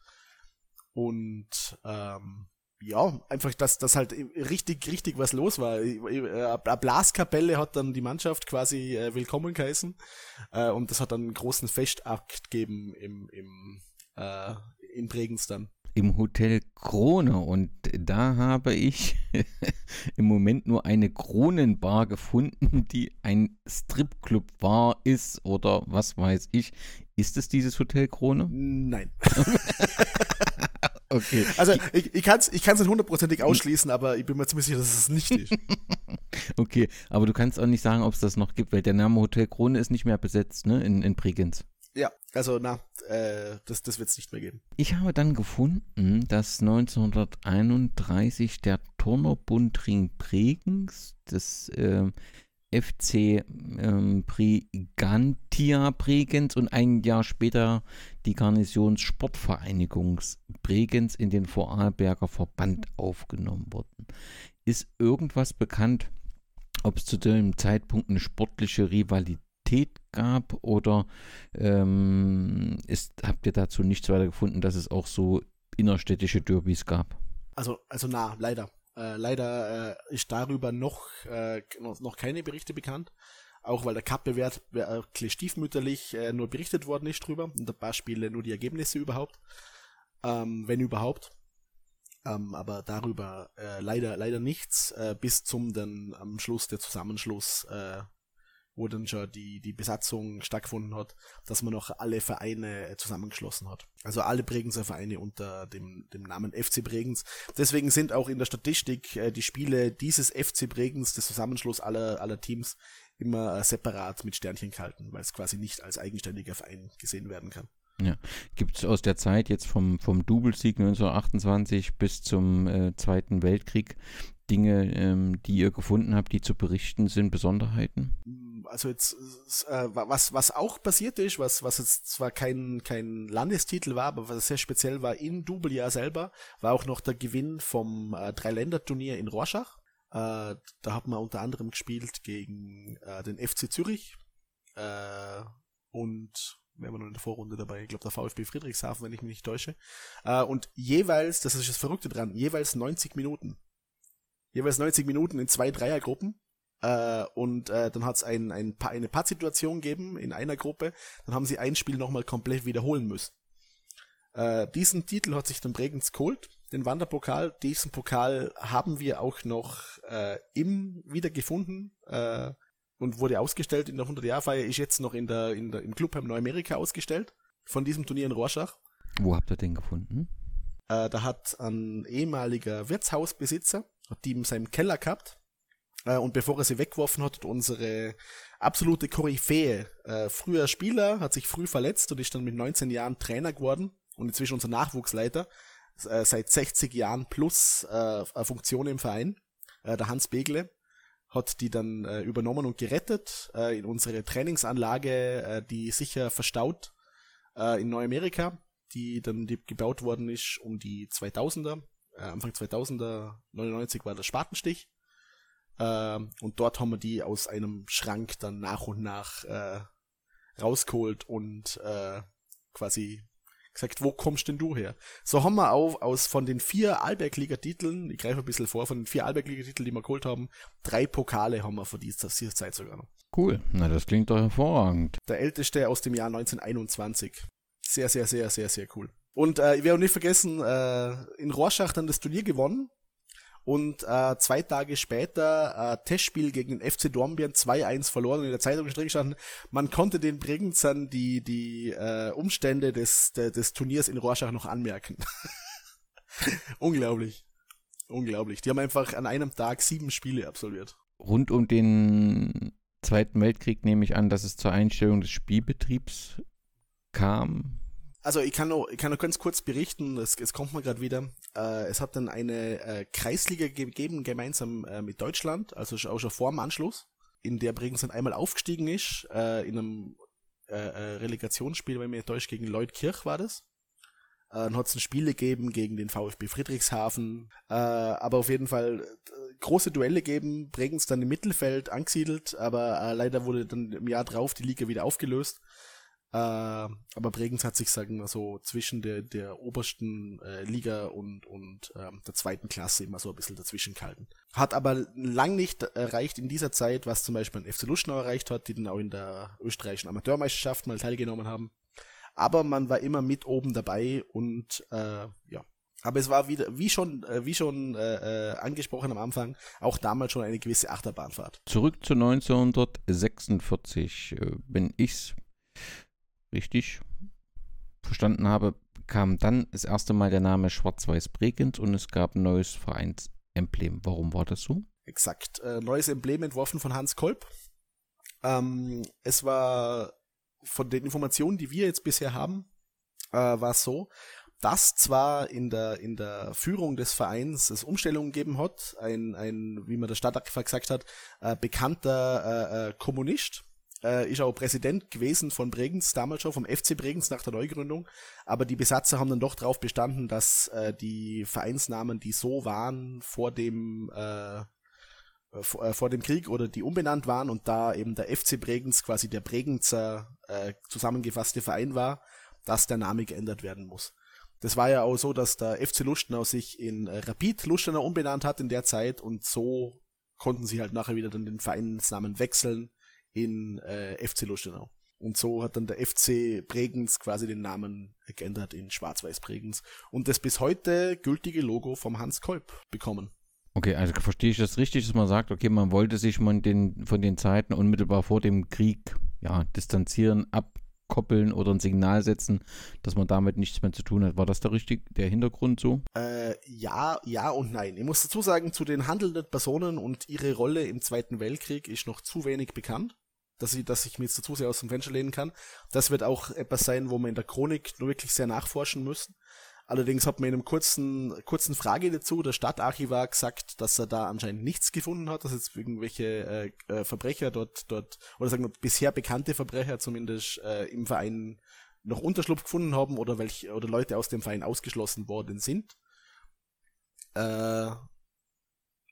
[SPEAKER 7] Und ähm, ja, einfach, dass, dass halt richtig, richtig was los war. Eine Blaskapelle hat dann die Mannschaft quasi äh, willkommen geheißen äh, und das hat dann einen großen Festakt gegeben im, im, äh, in Bregenz dann.
[SPEAKER 6] Im Hotel Krone und da habe ich (laughs) im Moment nur eine Kronenbar gefunden, die ein Stripclub war, ist oder was weiß ich. Ist es dieses Hotel Krone?
[SPEAKER 7] Nein. (laughs) okay. Also ich, ich kann es ich nicht hundertprozentig ausschließen, aber ich bin mir ziemlich sicher, dass es nicht ist. (laughs)
[SPEAKER 6] okay, aber du kannst auch nicht sagen, ob es das noch gibt, weil der Name Hotel Krone ist nicht mehr besetzt, ne, in, in Bregenz.
[SPEAKER 7] Ja, also na, äh, das, das wird es nicht mehr geben.
[SPEAKER 6] Ich habe dann gefunden, dass 1931 der Turnerbund Ring Bregenz, das äh, FC ähm, Brigantia Bregenz und ein Jahr später die Garnisons Sportvereinigung Bregenz in den Vorarlberger Verband aufgenommen wurden. Ist irgendwas bekannt, ob es zu dem Zeitpunkt eine sportliche Rivalität Qualität gab oder ähm, ist, habt ihr dazu nichts weiter gefunden, dass es auch so innerstädtische Derbys gab?
[SPEAKER 7] Also, also na, leider. Äh, leider äh, ist darüber noch, äh, noch, keine Berichte bekannt. Auch weil der Cup-Bewert äh, stiefmütterlich äh, nur berichtet worden ist drüber. Und ein paar Spiele nur die Ergebnisse überhaupt. Ähm, wenn überhaupt. Ähm, aber darüber äh, leider leider nichts bis zum dann am Schluss der Zusammenschluss wo dann schon die, die Besatzung stattgefunden hat, dass man noch alle Vereine zusammengeschlossen hat. Also alle Bregenzer Vereine unter dem, dem Namen FC Bregenz. Deswegen sind auch in der Statistik äh, die Spiele dieses FC Bregenz, des Zusammenschluss aller, aller Teams, immer äh, separat mit Sternchen gehalten, weil es quasi nicht als eigenständiger Verein gesehen werden kann.
[SPEAKER 6] Ja. Gibt es aus der Zeit jetzt vom, vom Doublesieg 1928 bis zum äh, Zweiten Weltkrieg Dinge, ähm, die ihr gefunden habt, die zu berichten sind, Besonderheiten?
[SPEAKER 7] Also jetzt, äh, was, was auch passiert ist, was, was jetzt zwar kein, kein Landestitel war, aber was sehr speziell war im Doublejahr selber, war auch noch der Gewinn vom äh, Dreiländerturnier in Rorschach. Äh, da hat man unter anderem gespielt gegen äh, den FC Zürich äh, und wir noch in der Vorrunde dabei, ich glaube der VfB Friedrichshafen, wenn ich mich nicht täusche. Äh, und jeweils, das ist das Verrückte dran, jeweils 90 Minuten jeweils 90 Minuten in zwei Dreiergruppen. Äh, und äh, dann hat es ein, ein, eine Pattsituation gegeben in einer Gruppe. Dann haben sie ein Spiel nochmal komplett wiederholen müssen. Äh, diesen Titel hat sich dann Bregenz geholt, den Wanderpokal. Diesen Pokal haben wir auch noch äh, im wieder gefunden äh, und wurde ausgestellt in der 100-Jahr-Feier. Ist jetzt noch in der, in der, im Clubheim Neuamerika ausgestellt von diesem Turnier in Rorschach.
[SPEAKER 6] Wo habt ihr den gefunden?
[SPEAKER 7] Äh, da hat ein ehemaliger Wirtshausbesitzer hat die in seinem Keller gehabt. Äh, und bevor er sie weggeworfen hat, hat unsere absolute Koryphäe, äh, früher Spieler, hat sich früh verletzt und ist dann mit 19 Jahren Trainer geworden und inzwischen unser Nachwuchsleiter, äh, seit 60 Jahren plus äh, Funktion im Verein, äh, der Hans Begle, hat die dann äh, übernommen und gerettet äh, in unsere Trainingsanlage, äh, die sicher verstaut äh, in Neuamerika, die dann die gebaut worden ist um die 2000er äh, Anfang 2000er, 99 war der Spatenstich. Äh, und dort haben wir die aus einem Schrank dann nach und nach äh, rausgeholt und äh, quasi gesagt, wo kommst denn du her? So haben wir auch aus von den vier Alberg-Liga-Titeln, ich greife ein bisschen vor, von den vier Alberg-Liga-Titeln, die wir geholt haben, drei Pokale haben wir für diese, diese Zeit sogar noch.
[SPEAKER 6] Cool, na das klingt doch hervorragend.
[SPEAKER 7] Der älteste aus dem Jahr 1921. Sehr, sehr, sehr, sehr, sehr cool. Und äh, ich werde auch nicht vergessen, äh, in Rorschach dann das Turnier gewonnen. Und äh, zwei Tage später äh, Testspiel gegen den FC Dornbirn 2-1 verloren. Und in der Zeitung drin gestanden, man konnte den Bregenzern die, die äh, Umstände des, de, des Turniers in Rorschach noch anmerken. (laughs) Unglaublich. Unglaublich. Die haben einfach an einem Tag sieben Spiele absolviert.
[SPEAKER 6] Rund um den Zweiten Weltkrieg nehme ich an, dass es zur Einstellung des Spielbetriebs kam.
[SPEAKER 7] Also ich kann noch, ich kann noch ganz kurz berichten, es, es kommt mir gerade wieder. Äh, es hat dann eine äh, Kreisliga gegeben, gemeinsam äh, mit Deutschland, also auch schon vor dem Anschluss, in der Bregenz dann einmal aufgestiegen ist, äh, in einem äh, äh, Relegationsspiel, wenn mir täuscht, gegen Leutkirch war das. Äh, dann hat es ein Spiel gegeben gegen den VfB Friedrichshafen, äh, aber auf jeden Fall äh, große Duelle geben, Bregenz dann im Mittelfeld angesiedelt, aber äh, leider wurde dann im Jahr drauf die Liga wieder aufgelöst. Äh, aber Bregenz hat sich, sagen wir so, zwischen der, der obersten äh, Liga und, und ähm, der zweiten Klasse immer so ein bisschen dazwischen gehalten. Hat aber lang nicht erreicht in dieser Zeit, was zum Beispiel ein FC Luschnau erreicht hat, die dann auch in der österreichischen Amateurmeisterschaft mal teilgenommen haben. Aber man war immer mit oben dabei und äh, ja. Aber es war wieder, wie schon, äh, wie schon äh, äh, angesprochen am Anfang, auch damals schon eine gewisse Achterbahnfahrt.
[SPEAKER 6] Zurück zu 1946, äh, wenn ich's richtig verstanden habe, kam dann das erste Mal der Name Schwarz-Weiß Bregenz und es gab ein neues Vereinsemblem. Warum war das so?
[SPEAKER 7] Exakt. Äh, neues Emblem entworfen von Hans Kolb. Ähm, es war von den Informationen, die wir jetzt bisher haben, äh, war es so, dass zwar in der, in der Führung des Vereins es Umstellungen gegeben hat, ein, ein wie man der Stadtarchivar gesagt hat, äh, bekannter äh, äh Kommunist, äh, ist auch Präsident gewesen von Bregenz, damals schon vom FC Bregenz nach der Neugründung. Aber die Besatzer haben dann doch darauf bestanden, dass äh, die Vereinsnamen, die so waren vor dem äh, vor, äh, vor dem Krieg oder die umbenannt waren und da eben der FC Bregenz quasi der Bregenzer äh, zusammengefasste Verein war, dass der Name geändert werden muss. Das war ja auch so, dass der FC Lustenau sich in äh, Rapid Lustenau umbenannt hat in der Zeit und so konnten sie halt nachher wieder dann den Vereinsnamen wechseln in äh, FC Lustenau. Und so hat dann der FC Bregenz quasi den Namen geändert in Schwarz-Weiß Bregenz und das bis heute gültige Logo vom Hans Kolb bekommen.
[SPEAKER 6] Okay, also verstehe ich das richtig, dass man sagt, okay, man wollte sich von den, von den Zeiten unmittelbar vor dem Krieg ja, distanzieren, abkoppeln oder ein Signal setzen, dass man damit nichts mehr zu tun hat. War das der richtig, der Hintergrund so?
[SPEAKER 7] Äh, ja, ja und nein. Ich muss dazu sagen, zu den handelnden Personen und ihre Rolle im Zweiten Weltkrieg ist noch zu wenig bekannt dass ich, dass ich mir jetzt dazu sehr aus dem Fenster lehnen kann. Das wird auch etwas sein, wo wir in der Chronik nur wirklich sehr nachforschen müssen. Allerdings hat mir in einem kurzen, kurzen Frage dazu der Stadtarchivar gesagt, dass er da anscheinend nichts gefunden hat, dass jetzt irgendwelche äh, äh, Verbrecher dort, dort, oder sagen wir bisher bekannte Verbrecher zumindest äh, im Verein noch Unterschlupf gefunden haben oder welche, oder Leute aus dem Verein ausgeschlossen worden sind. Äh,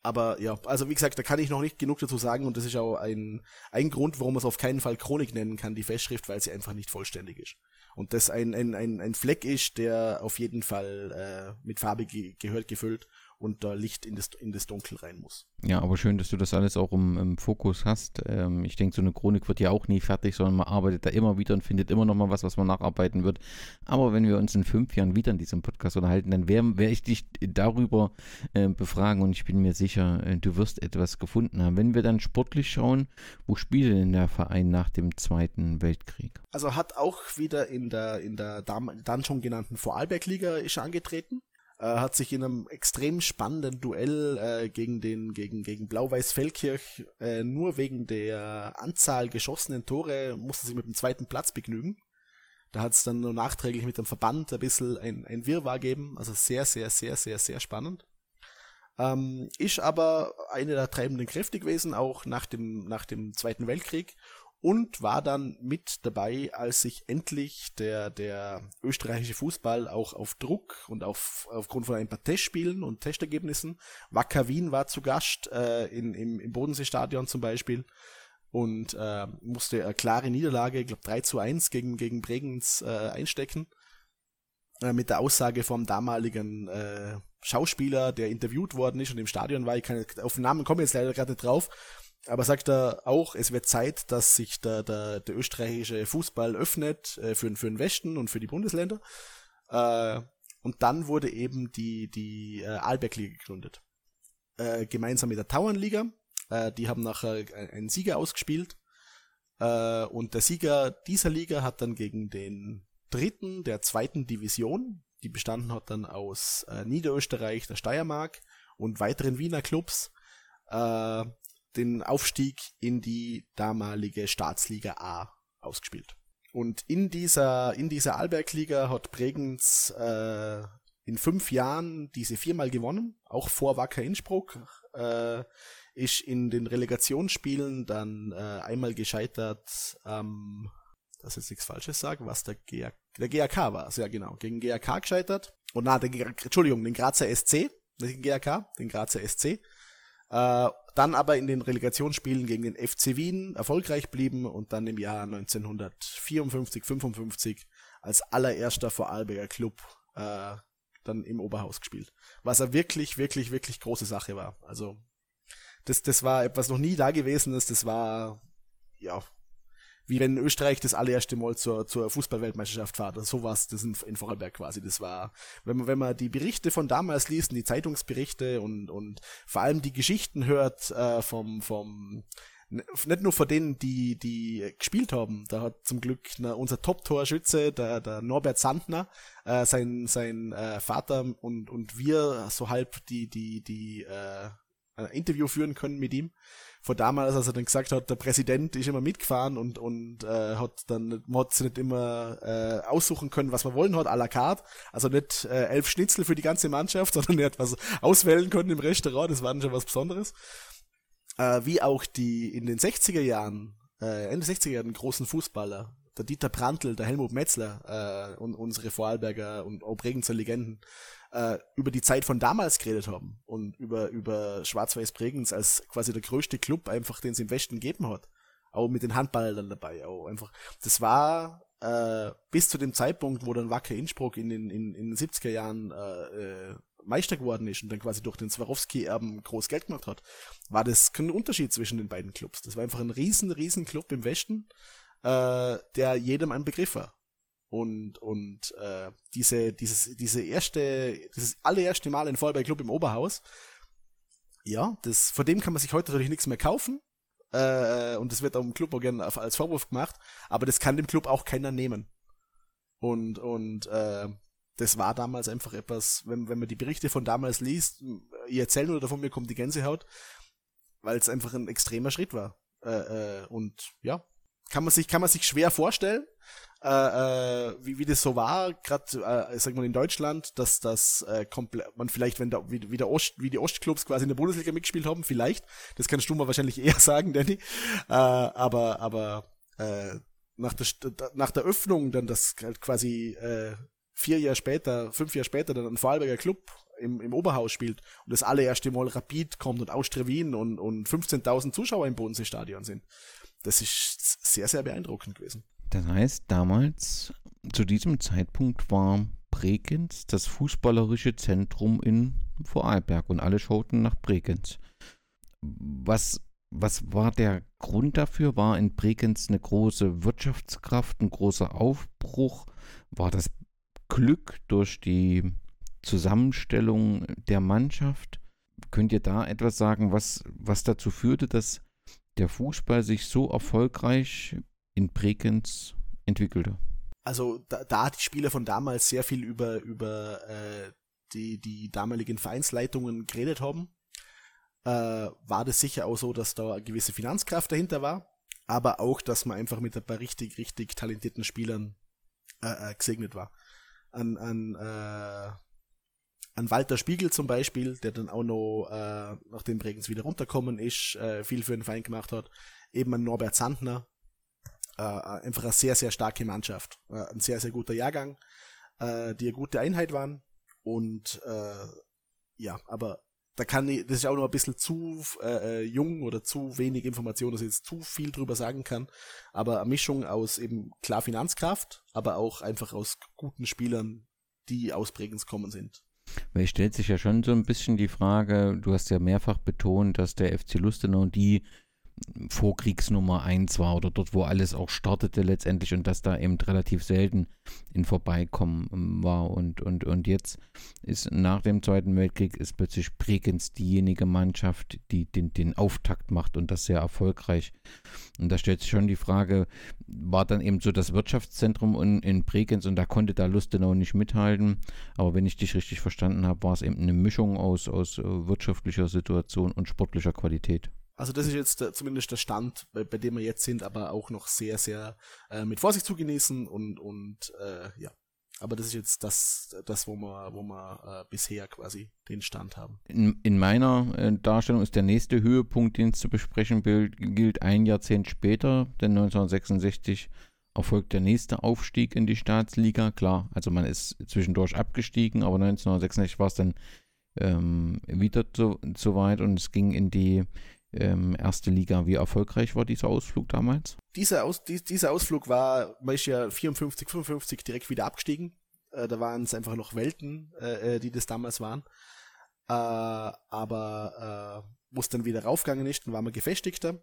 [SPEAKER 7] aber ja, also wie gesagt, da kann ich noch nicht genug dazu sagen und das ist auch ein, ein Grund, warum man es auf keinen Fall Chronik nennen kann, die Festschrift, weil sie einfach nicht vollständig ist. Und das ein, ein, ein, ein Fleck ist, der auf jeden Fall äh, mit Farbe ge gehört gefüllt und da Licht in das, in das Dunkel rein muss.
[SPEAKER 6] Ja, aber schön, dass du das alles auch im, im Fokus hast. Ähm, ich denke, so eine Chronik wird ja auch nie fertig, sondern man arbeitet da immer wieder und findet immer noch mal was, was man nacharbeiten wird. Aber wenn wir uns in fünf Jahren wieder in diesem Podcast unterhalten, dann werde wär ich dich darüber äh, befragen und ich bin mir sicher, äh, du wirst etwas gefunden haben. Wenn wir dann sportlich schauen, wo spielt denn der Verein nach dem Zweiten Weltkrieg?
[SPEAKER 7] Also hat auch wieder in der, in der dann schon genannten Vorarlberg-Liga ist angetreten äh, hat sich in einem extrem spannenden Duell äh, gegen den gegen gegen Blau-Weiß Feldkirch äh, nur wegen der Anzahl geschossenen Tore musste sich mit dem zweiten Platz begnügen. Da hat es dann nur nachträglich mit dem Verband ein bisschen ein, ein Wirrwarr geben. Also sehr, sehr, sehr, sehr, sehr spannend. Ähm, ist aber eine der treibenden Kräfte gewesen, auch nach dem, nach dem Zweiten Weltkrieg und war dann mit dabei, als sich endlich der, der österreichische Fußball auch auf Druck und auf, aufgrund von ein paar Testspielen und Testergebnissen, Wacker Wien war zu Gast äh, in, im, im Bodenseestadion zum Beispiel und äh, musste eine klare Niederlage, ich glaube 3 zu 1 gegen, gegen Bregenz äh, einstecken, äh, mit der Aussage vom damaligen äh, Schauspieler, der interviewt worden ist und im Stadion war, ich kann auf den Namen komme jetzt leider gerade drauf, aber sagt er auch, es wird Zeit, dass sich der, der, der österreichische Fußball öffnet äh, für, für den Westen und für die Bundesländer. Äh, und dann wurde eben die, die äh, Alberg-Liga gegründet. Äh, gemeinsam mit der Tauernliga. Äh, die haben nachher einen Sieger ausgespielt. Äh, und der Sieger dieser Liga hat dann gegen den dritten der zweiten Division, die bestanden hat dann aus äh, Niederösterreich, der Steiermark und weiteren Wiener Clubs äh, den Aufstieg in die damalige Staatsliga A ausgespielt. Und in dieser, in dieser Albergliga hat Bregenz äh, in fünf Jahren diese viermal gewonnen, auch vor Wacker Innsbruck. Äh, ist in den Relegationsspielen dann äh, einmal gescheitert, ähm, dass jetzt nichts Falsches sagen, was der, GA, der GAK war, ja genau, gegen GAK gescheitert. Und na, der, Entschuldigung, den Grazer SC, den GAK, den Grazer SC. Äh, dann aber in den Relegationsspielen gegen den FC Wien erfolgreich blieben und dann im Jahr 1954, 55 als allererster Vorarlberger Club äh, dann im Oberhaus gespielt. Was er wirklich, wirklich, wirklich große Sache war. Also das, das war etwas noch nie da gewesen ist. Das war, ja, wie wenn Österreich das allererste Mal zur, zur Fußballweltmeisterschaft fährt. Also so war es das in, in Vorarlberg quasi. Das war, wenn man, wenn man die Berichte von damals liest, die Zeitungsberichte und, und vor allem die Geschichten hört äh, vom, vom nicht nur von denen, die, die gespielt haben. Da hat zum Glück na, unser Top-Torschütze, der, der Norbert Sandner, äh, sein, sein äh, Vater und, und wir so halb die, die, die äh, ein Interview führen können mit ihm. Von damals, als er dann gesagt hat, der Präsident ist immer mitgefahren und, und äh, hat dann, man hat nicht immer äh, aussuchen können, was man wollen hat, à la carte. Also nicht äh, elf Schnitzel für die ganze Mannschaft, (laughs) sondern er hat was auswählen können im Restaurant, das war dann schon was Besonderes. Äh, wie auch die in den 60er Jahren, äh, Ende 60er Jahren großen Fußballer, der Dieter Prantl, der Helmut Metzler äh, und unsere Vorarlberger und auch Bregenzer Legenden äh, über die Zeit von damals geredet haben und über, über Schwarz-Weiß Bregenz als quasi der größte Club einfach, den es im Westen gegeben hat. Auch mit den Handballern dabei, auch einfach. Das war äh, bis zu dem Zeitpunkt, wo dann Wacker Innsbruck in den, in, in den 70er Jahren äh, äh, Meister geworden ist und dann quasi durch den Swarovski-Erben groß Geld gemacht hat, war das kein Unterschied zwischen den beiden Clubs. Das war einfach ein riesen, riesen Club im Westen, äh, der jedem ein Begriff war. Und und äh, diese dieses diese erste dieses allererste Mal in Vollberg Club im Oberhaus ja das von dem kann man sich heute natürlich nichts mehr kaufen äh, und das wird auch im Club auch gerne als Vorwurf gemacht aber das kann dem Club auch keiner nehmen. Und und äh, das war damals einfach etwas wenn wenn man die Berichte von damals liest ich erzähle nur davon mir kommt die Gänsehaut weil es einfach ein extremer Schritt war. Äh, äh, und ja kann man sich kann man sich schwer vorstellen äh, äh, wie, wie das so war, gerade äh, sag mal in Deutschland, dass das äh, komplett man vielleicht, wenn da wie, wie der Ost, wie die Ostclubs quasi in der Bundesliga mitgespielt haben, vielleicht, das kannst du mal wahrscheinlich (laughs) eher sagen, Danny. Äh, aber aber äh, nach der nach der Öffnung dann das halt quasi äh, vier Jahre später, fünf Jahre später dann ein Vorarlberger Club im, im Oberhaus spielt und das allererste Mal Rapid kommt und Austria Wien und, und 15.000 Zuschauer im Bodenseestadion sind. Das ist sehr, sehr beeindruckend gewesen.
[SPEAKER 6] Das heißt, damals, zu diesem Zeitpunkt war Bregenz das fußballerische Zentrum in Vorarlberg und alle schauten nach Bregenz. Was, was war der Grund dafür? War in Bregenz eine große Wirtschaftskraft, ein großer Aufbruch? War das Glück durch die Zusammenstellung der Mannschaft? Könnt ihr da etwas sagen, was, was dazu führte, dass der Fußball sich so erfolgreich in Bregenz entwickelte?
[SPEAKER 7] Also da, da die Spieler von damals sehr viel über, über äh, die, die damaligen Vereinsleitungen geredet haben, äh, war das sicher auch so, dass da eine gewisse Finanzkraft dahinter war, aber auch, dass man einfach mit ein paar richtig, richtig talentierten Spielern äh, äh, gesegnet war. An, an, äh, an Walter Spiegel zum Beispiel, der dann auch noch, äh, nachdem Bregenz wieder runterkommen ist, äh, viel für den Verein gemacht hat. Eben an Norbert Sandner, äh, einfach eine sehr, sehr starke Mannschaft. Äh, ein sehr, sehr guter Jahrgang, äh, die eine gute Einheit waren. Und äh, ja, aber da kann ich, das ist auch noch ein bisschen zu äh, äh, jung oder zu wenig Information, dass ich jetzt zu viel drüber sagen kann. Aber eine Mischung aus eben klar Finanzkraft, aber auch einfach aus guten Spielern, die aus Bregenz kommen sind.
[SPEAKER 6] Weil es stellt sich ja schon so ein bisschen die Frage, du hast ja mehrfach betont, dass der FC Lustenau die Vorkriegsnummer eins war oder dort, wo alles auch startete letztendlich und dass da eben relativ selten in Vorbeikommen ähm, war. Und, und, und jetzt ist nach dem Zweiten Weltkrieg ist plötzlich Bregenz diejenige Mannschaft, die den, den Auftakt macht und das sehr erfolgreich. Und da stellt sich schon die Frage, war dann eben so das Wirtschaftszentrum in, in Bregenz und da konnte da Lustenau nicht mithalten. Aber wenn ich dich richtig verstanden habe, war es eben eine Mischung aus, aus äh, wirtschaftlicher Situation und sportlicher Qualität.
[SPEAKER 7] Also das ist jetzt der, zumindest der Stand, bei, bei, dem wir jetzt sind, aber auch noch sehr, sehr äh, mit Vorsicht zu genießen und, und äh, ja. Aber das ist jetzt das, das wo wir, wo wir äh, bisher quasi den Stand haben.
[SPEAKER 6] In, in meiner äh, Darstellung ist der nächste Höhepunkt, den es zu besprechen gilt, gilt ein Jahrzehnt später, denn 1966 erfolgt der nächste Aufstieg in die Staatsliga. Klar, also man ist zwischendurch abgestiegen, aber 1966 war es dann ähm, wieder so, so weit und es ging in die ähm, erste Liga. Wie erfolgreich war dieser Ausflug damals?
[SPEAKER 7] Dieser, Aus, die, dieser Ausflug war, man ist ja 54, 55 direkt wieder abgestiegen. Äh, da waren es einfach noch Welten, äh, äh, die das damals waren. Äh, aber äh, wo es dann wieder raufgegangen ist, dann war man gefestigter.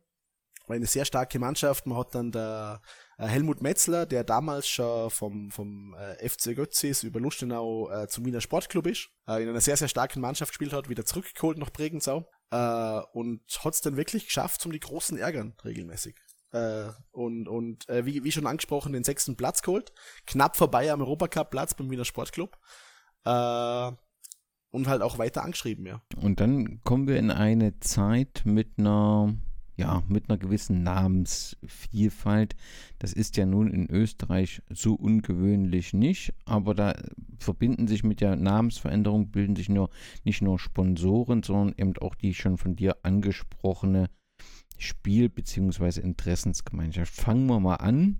[SPEAKER 7] War eine sehr starke Mannschaft. Man hat dann der äh, Helmut Metzler, der damals schon vom, vom äh, FC Götzis über Lustenau äh, zum Wiener Sportclub ist, in einer sehr, sehr starken Mannschaft gespielt hat, wieder zurückgeholt nach Bregenzau und hat es dann wirklich geschafft, um die Großen ärgern, regelmäßig. Und und wie, wie schon angesprochen, den sechsten Platz geholt, knapp vorbei am Europacup-Platz beim Wiener Sportclub. Und halt auch weiter angeschrieben, ja.
[SPEAKER 6] Und dann kommen wir in eine Zeit mit einer ja, mit einer gewissen Namensvielfalt. Das ist ja nun in Österreich so ungewöhnlich nicht, aber da verbinden sich mit der Namensveränderung, bilden sich nur nicht nur Sponsoren, sondern eben auch die schon von dir angesprochene Spiel- bzw. Interessensgemeinschaft. Fangen wir mal an.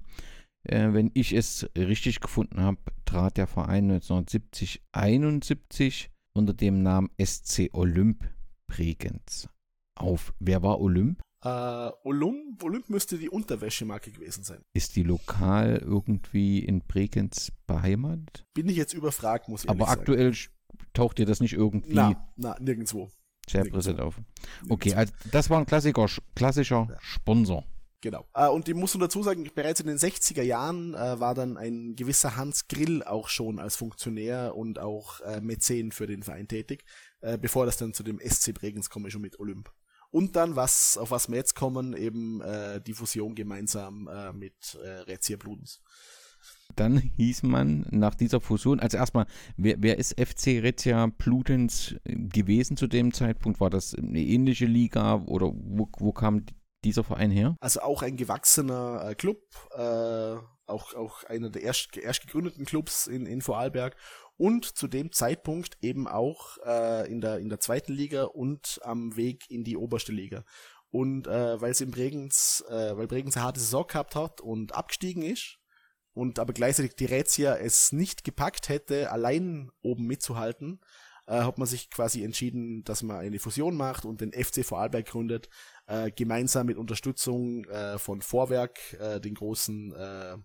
[SPEAKER 6] Äh, wenn ich es richtig gefunden habe, trat der Verein 1970-71 unter dem Namen SC Olymp Bregenz auf. Wer war Olymp?
[SPEAKER 7] Äh, Olymp, Olymp müsste die Unterwäschemarke gewesen sein.
[SPEAKER 6] Ist die lokal irgendwie in Bregenz beheimatet?
[SPEAKER 7] Bin ich jetzt überfragt, muss ich
[SPEAKER 6] Aber aktuell sagen. taucht dir das nicht irgendwie.
[SPEAKER 7] Na, na nirgendwo.
[SPEAKER 6] Sehr präsent auf. Okay, also das war ein klassischer, klassischer ja. Sponsor.
[SPEAKER 7] Genau. Äh, und ich muss nur dazu sagen, bereits in den 60er Jahren äh, war dann ein gewisser Hans Grill auch schon als Funktionär und auch äh, Mäzen für den Verein tätig, bevor das dann zu dem SC Bregenz komme, schon mit Olymp. Und dann, was, auf was wir jetzt kommen, eben äh, die Fusion gemeinsam äh, mit äh, Rezia Bludens.
[SPEAKER 6] Dann hieß man nach dieser Fusion, also erstmal, wer, wer ist FC Rezia Bludens gewesen zu dem Zeitpunkt? War das eine ähnliche Liga oder wo, wo kam dieser Verein her?
[SPEAKER 7] Also auch ein gewachsener äh, Club, äh, auch, auch einer der erst, erst gegründeten Clubs in, in Vorarlberg und zu dem Zeitpunkt eben auch äh, in, der, in der zweiten Liga und am Weg in die oberste Liga. Und äh, weil es in Bregenz, äh, weil Bregenz eine harte Saison gehabt hat und abgestiegen ist und aber gleichzeitig die Rätsia es nicht gepackt hätte, allein oben mitzuhalten, äh, hat man sich quasi entschieden, dass man eine Fusion macht und den FC Vorarlberg gründet, äh, gemeinsam mit Unterstützung äh, von Vorwerk, äh, den großen, äh,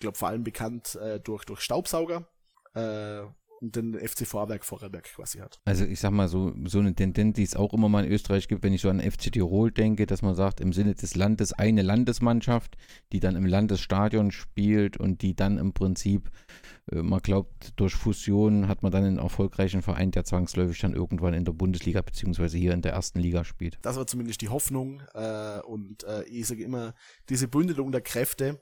[SPEAKER 7] glaube vor allem bekannt äh, durch, durch Staubsauger, äh, den FC Vorwerk Vorarlberg quasi hat.
[SPEAKER 6] Also ich sag mal so, so eine Tendenz, die es auch immer mal in Österreich gibt, wenn ich so an FC Tirol denke, dass man sagt, im Sinne des Landes eine Landesmannschaft, die dann im Landesstadion spielt und die dann im Prinzip, äh, man glaubt, durch Fusion hat man dann einen erfolgreichen Verein, der zwangsläufig dann irgendwann in der Bundesliga beziehungsweise hier in der ersten Liga spielt.
[SPEAKER 7] Das war zumindest die Hoffnung äh, und äh, ich sage immer, diese Bündelung der Kräfte,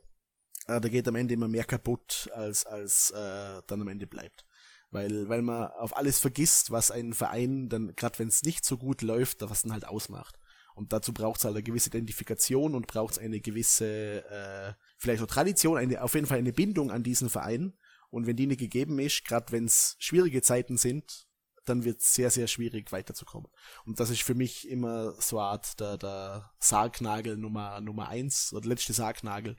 [SPEAKER 7] äh, da geht am Ende immer mehr kaputt, als, als äh, dann am Ende bleibt weil, weil man auf alles vergisst, was ein Verein dann, gerade wenn es nicht so gut läuft, was dann halt ausmacht. Und dazu braucht es halt eine gewisse Identifikation und braucht es eine gewisse, äh, vielleicht auch Tradition, eine, auf jeden Fall eine Bindung an diesen Verein. Und wenn die nicht gegeben ist, gerade wenn es schwierige Zeiten sind, dann wird es sehr, sehr schwierig weiterzukommen. Und das ist für mich immer so eine Art der, der Sargnagel Nummer, Nummer eins oder letzte Sargnagel,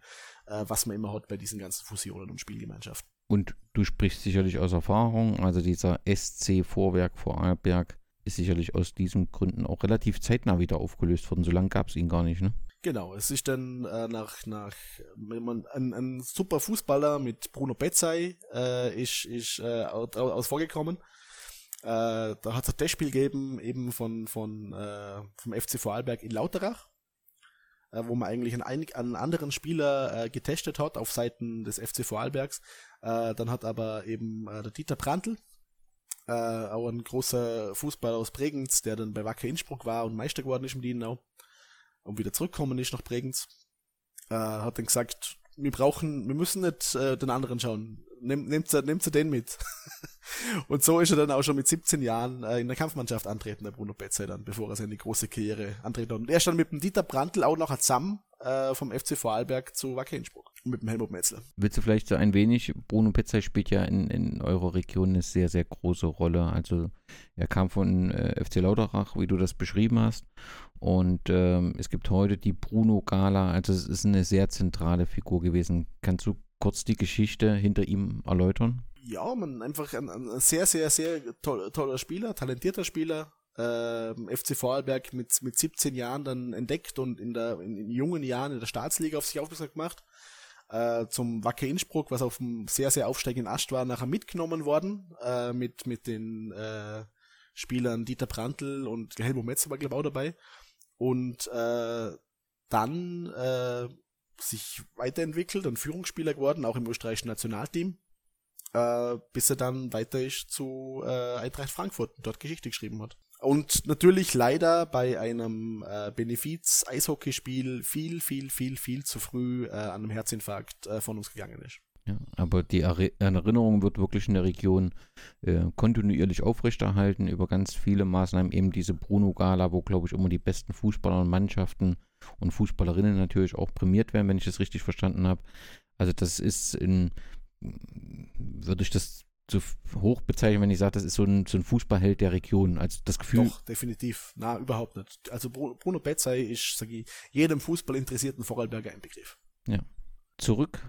[SPEAKER 7] äh, was man immer hat bei diesen ganzen Fusionen und Spielgemeinschaften.
[SPEAKER 6] Und du sprichst sicherlich aus Erfahrung, also dieser SC Vorwerk Vorarlberg ist sicherlich aus diesen Gründen auch relativ zeitnah wieder aufgelöst worden. So lange gab es ihn gar nicht, ne?
[SPEAKER 7] Genau, es ist dann äh, nach, nach wenn man ein, ein super Fußballer mit Bruno Betzai äh, ist, ist äh, aus, aus vorgekommen. Äh, da hat es ein Testspiel gegeben, eben von, von äh, vom FC Vorarlberg in Lauterach. äh, wo man eigentlich einen, einen anderen Spieler äh, getestet hat auf Seiten des FC Vorarlbergs. Äh, dann hat aber eben äh, der Dieter Prantl, äh, auch ein großer Fußballer aus Bregenz, der dann bei Wacker Innsbruck war und Meister geworden ist im Dienau und wieder zurückgekommen ist nach Bregenz, hat dann gesagt, wir brauchen, wir müssen nicht den anderen schauen. Nehm, nehmt, nehmt den mit. (laughs) und so ist er dann auch schon mit 17 Jahren äh, in der Kampfmannschaft antreten, der Bruno Betze dann, bevor er seine große Karriere antreten hat. Und er stand mit dem Dieter Brandl auch noch zusammen äh, vom FC Vorarlberg zu Wacker Innsbruck mit dem Helmut Metzler.
[SPEAKER 6] Willst du vielleicht so ein wenig, Bruno Petzai spielt ja in, in eurer Region eine sehr, sehr große Rolle. Also er kam von äh, FC Lauterach, wie du das beschrieben hast. Und ähm, es gibt heute die Bruno Gala, also es ist eine sehr zentrale Figur gewesen. Kannst du kurz die Geschichte hinter ihm erläutern?
[SPEAKER 7] Ja, man einfach ein, ein sehr, sehr, sehr toll, toller Spieler, talentierter Spieler, äh, FC Vorarlberg mit, mit 17 Jahren dann entdeckt und in, der, in, in jungen Jahren in der Staatsliga auf sich aufmerksam gemacht. Äh, zum Wacker Innsbruck, was auf einem sehr, sehr aufsteigenden Ast war, nachher mitgenommen worden äh, mit, mit den äh, Spielern Dieter Prantl und Helmut Metzer war, glaube ich, auch dabei. Und äh, dann äh, sich weiterentwickelt und Führungsspieler geworden, auch im österreichischen Nationalteam, äh, bis er dann weiter ist zu äh, Eintracht Frankfurt und dort Geschichte geschrieben hat. Und natürlich leider bei einem äh, Benefiz-Eishockeyspiel viel, viel, viel, viel zu früh äh, an einem Herzinfarkt äh, von uns gegangen ist.
[SPEAKER 6] Ja, aber die Erinnerung wird wirklich in der Region äh, kontinuierlich aufrechterhalten über ganz viele Maßnahmen. Eben diese Bruno-Gala, wo, glaube ich, immer die besten Fußballer und Mannschaften und Fußballerinnen natürlich auch prämiert werden, wenn ich das richtig verstanden habe. Also das ist in, würde ich das so hoch bezeichnen, wenn ich sage, das ist so ein, so ein Fußballheld der Region. Also das Gefühl. Doch,
[SPEAKER 7] definitiv. Na, überhaupt nicht. Also Bruno Betzai ist, sage ich, jedem Fußballinteressierten Vorarlberger ein Begriff.
[SPEAKER 6] Ja. Zurück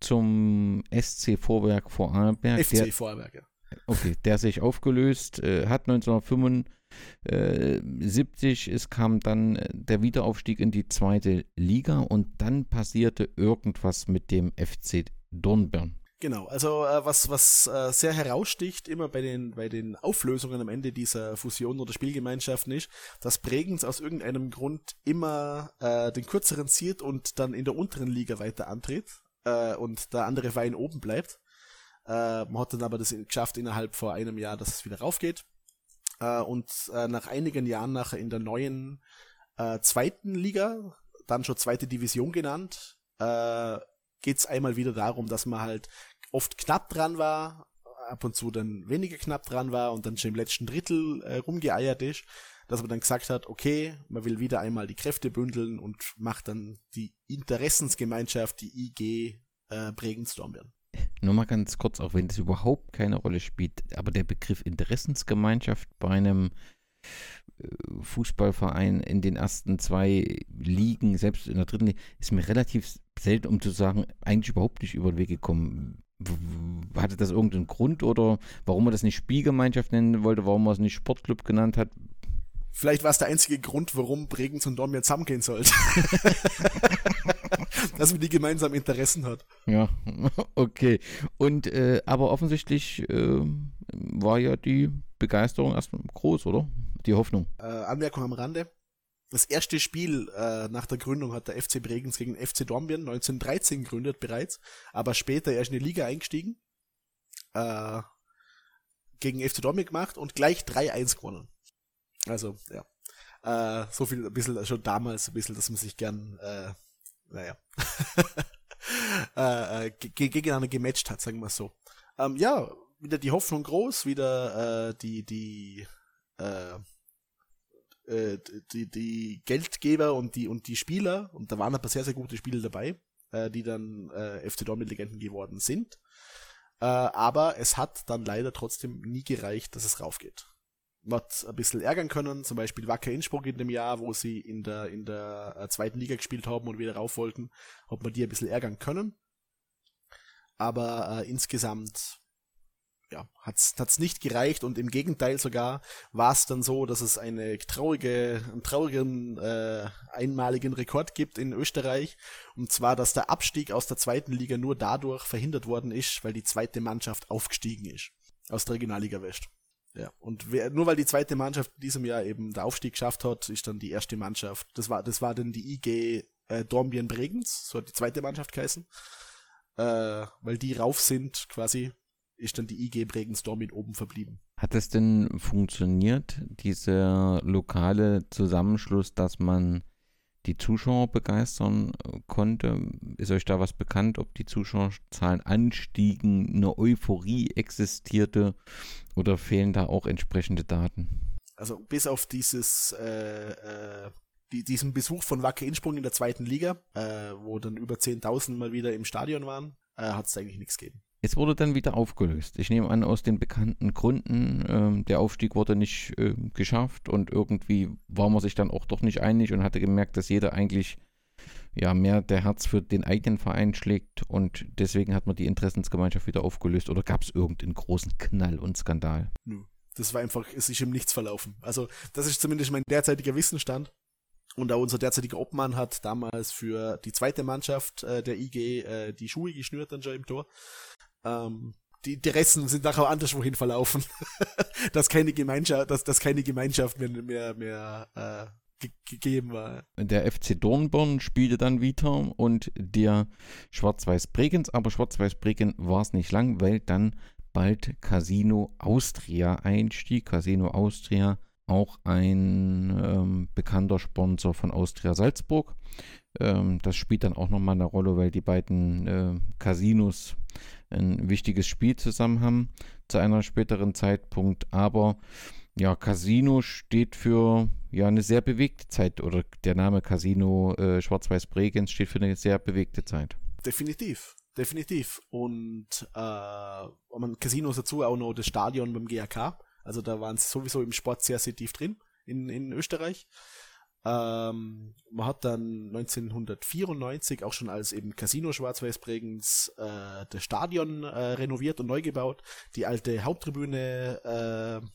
[SPEAKER 6] zum SC Vorwerk Vorarlberg.
[SPEAKER 7] FC der, Vorarlberg, ja.
[SPEAKER 6] Okay, der sich aufgelöst äh, hat 1975. Es kam dann äh, der Wiederaufstieg in die zweite Liga und dann passierte irgendwas mit dem FC Dornbirn.
[SPEAKER 7] Genau, also äh, was, was äh, sehr heraussticht immer bei den, bei den Auflösungen am Ende dieser Fusion oder Spielgemeinschaften ist, dass Bregenz aus irgendeinem Grund immer äh, den kürzeren zieht und dann in der unteren Liga weiter antritt äh, und der andere Verein oben bleibt. Äh, man hat dann aber das geschafft innerhalb vor einem Jahr, dass es wieder raufgeht. Äh, und äh, nach einigen Jahren nachher in der neuen äh, zweiten Liga, dann schon zweite Division genannt, äh, geht es einmal wieder darum, dass man halt oft knapp dran war, ab und zu dann weniger knapp dran war und dann schon im letzten Drittel äh, rumgeeiert ist, dass man dann gesagt hat, okay, man will wieder einmal die Kräfte bündeln und macht dann die Interessensgemeinschaft, die IG äh, Bregenstorm werden.
[SPEAKER 6] Nur mal ganz kurz, auch wenn das überhaupt keine Rolle spielt, aber der Begriff Interessensgemeinschaft bei einem äh, Fußballverein in den ersten zwei Ligen, selbst in der dritten Liga, ist mir relativ selten, um zu sagen, eigentlich überhaupt nicht über den Weg gekommen. Hatte das irgendeinen Grund oder warum man das nicht Spielgemeinschaft nennen wollte, warum man es nicht Sportclub genannt hat?
[SPEAKER 7] Vielleicht war es der einzige Grund, warum Bregenz und Dortmund zusammengehen sollten. (laughs) Dass man die gemeinsamen Interessen hat.
[SPEAKER 6] Ja, (laughs) okay. Und äh, aber offensichtlich äh, war ja die Begeisterung erstmal groß, oder? Die Hoffnung.
[SPEAKER 7] Äh, Anmerkung am Rande. Das erste Spiel äh, nach der Gründung hat der FC Bregenz gegen FC Dornbirn 1913 gegründet bereits, aber später erst in die Liga eingestiegen. Äh, gegen FC Dornbirn gemacht und gleich 3-1 gewonnen. Also, ja. Äh, so viel, ein bisschen, schon damals ein bisschen, dass man sich gern, äh, naja, (laughs) äh, äh gegeneinander gematcht hat, sagen wir so. Ähm, ja, wieder die Hoffnung groß, wieder äh, die, die, äh, äh, die, die Geldgeber und die, und die Spieler, und da waren paar sehr, sehr gute Spieler dabei, äh, die dann äh, FC Dortmund-Legenden geworden sind. Äh, aber es hat dann leider trotzdem nie gereicht, dass es raufgeht wird ein bisschen ärgern können, zum Beispiel Wacker Innsbruck in dem Jahr, wo sie in der, in der äh, zweiten Liga gespielt haben und wieder rauf wollten, hat man die ein bisschen ärgern können. Aber äh, insgesamt ja, hat's, hat's nicht gereicht und im Gegenteil sogar war es dann so, dass es eine traurige, einen traurigen äh, einmaligen Rekord gibt in Österreich und zwar, dass der Abstieg aus der zweiten Liga nur dadurch verhindert worden ist, weil die zweite Mannschaft aufgestiegen ist aus der Regionalliga West. Ja, und wer, nur weil die zweite Mannschaft in diesem Jahr eben der Aufstieg geschafft hat, ist dann die erste Mannschaft. Das war, das war dann die IG äh, Dornbirn Bregenz, so hat die zweite Mannschaft geheißen, äh, weil die rauf sind quasi, ist dann die IG Bregenz Dornbirn oben verblieben.
[SPEAKER 6] Hat es denn funktioniert, dieser lokale Zusammenschluss, dass man die Zuschauer begeistern konnte? Ist euch da was bekannt, ob die Zuschauerzahlen anstiegen, eine Euphorie existierte oder fehlen da auch entsprechende Daten?
[SPEAKER 7] Also bis auf dieses äh, äh, die, diesen Besuch von Wacker Innsprung in der zweiten Liga, äh, wo dann über 10.000 mal wieder im Stadion waren, äh, hat es eigentlich nichts gegeben.
[SPEAKER 6] Es wurde dann wieder aufgelöst. Ich nehme an, aus den bekannten Gründen, ähm, der Aufstieg wurde nicht äh, geschafft und irgendwie war man sich dann auch doch nicht einig und hatte gemerkt, dass jeder eigentlich ja mehr der Herz für den eigenen Verein schlägt und deswegen hat man die Interessensgemeinschaft wieder aufgelöst oder gab es irgendeinen großen Knall und Skandal?
[SPEAKER 7] Das war einfach, es ist im Nichts verlaufen. Also das ist zumindest mein derzeitiger Wissensstand. Und auch unser derzeitiger Obmann hat damals für die zweite Mannschaft äh, der IG äh, die Schuhe geschnürt dann schon im Tor. Ähm, die Interessen sind nachher anderswohin verlaufen. (laughs) dass keine Gemeinschaft, dass, dass keine Gemeinschaft mehr, mehr, mehr äh, gegeben war.
[SPEAKER 6] Der FC Dornborn spielte dann wieder und der Schwarz-Weiß Bregenz, aber Schwarz-Weiß Bregenz war es nicht lang, weil dann bald Casino Austria einstieg. Casino Austria, auch ein ähm, bekannter Sponsor von Austria Salzburg. Ähm, das spielt dann auch nochmal eine Rolle, weil die beiden äh, Casinos ein wichtiges Spiel zusammen haben zu einer späteren Zeitpunkt. Aber ja, Casino steht für ja eine sehr bewegte Zeit oder der Name Casino äh, Schwarz-Weiß Bregenz steht für eine sehr bewegte Zeit.
[SPEAKER 7] Definitiv, definitiv. Und äh, man Casinos dazu auch noch das Stadion beim GAK. Also da waren sie sowieso im Sport sehr, sehr tief drin in, in Österreich. Ähm, man hat dann 1994 auch schon als eben Casino Schwarz-Weiß Bregenz äh, das Stadion äh, renoviert und neu gebaut. Die alte Haupttribüne, äh,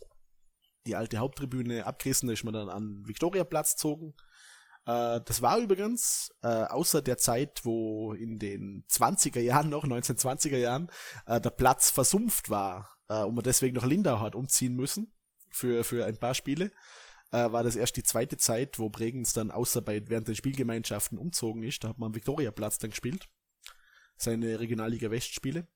[SPEAKER 7] die alte Haupttribüne abgerissen, da ist man dann an Viktoriaplatz gezogen. Äh, das war übrigens, äh, außer der Zeit, wo in den 20er Jahren noch, 1920er Jahren, äh, der Platz versumpft war äh, und man deswegen noch Lindau hat umziehen müssen für, für ein paar Spiele äh, war das erst die zweite Zeit, wo Bregenz dann außer bei während den Spielgemeinschaften umzogen ist. Da hat man am Viktoriaplatz dann gespielt. Seine Regionalliga West Spiele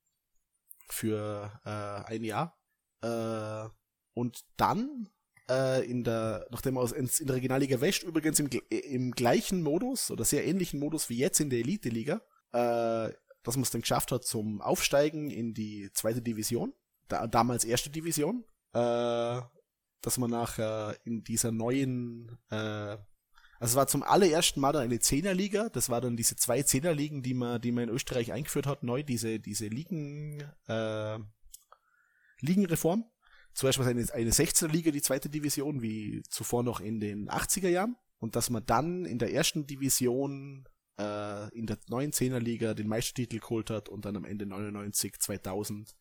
[SPEAKER 7] für äh, ein Jahr. Äh, und dann äh, in der, nachdem er in der Regionalliga West übrigens im, im gleichen Modus oder sehr ähnlichen Modus wie jetzt in der Elite-Liga, äh, dass man es dann geschafft hat zum Aufsteigen in die zweite Division, da, damals erste Division, äh, dass man nachher in dieser neuen, äh, also es war zum allerersten Mal dann eine Zehnerliga, das war dann diese zwei Zehnerligen, die man, die man in Österreich eingeführt hat, neu, diese, diese Ligen, äh, Ligenreform. War es eine, eine 16er Liga, die zweite Division, wie zuvor noch in den 80er Jahren. Und dass man dann in der ersten Division äh, in der neuen Zehnerliga den Meistertitel geholt hat und dann am Ende 99, 2000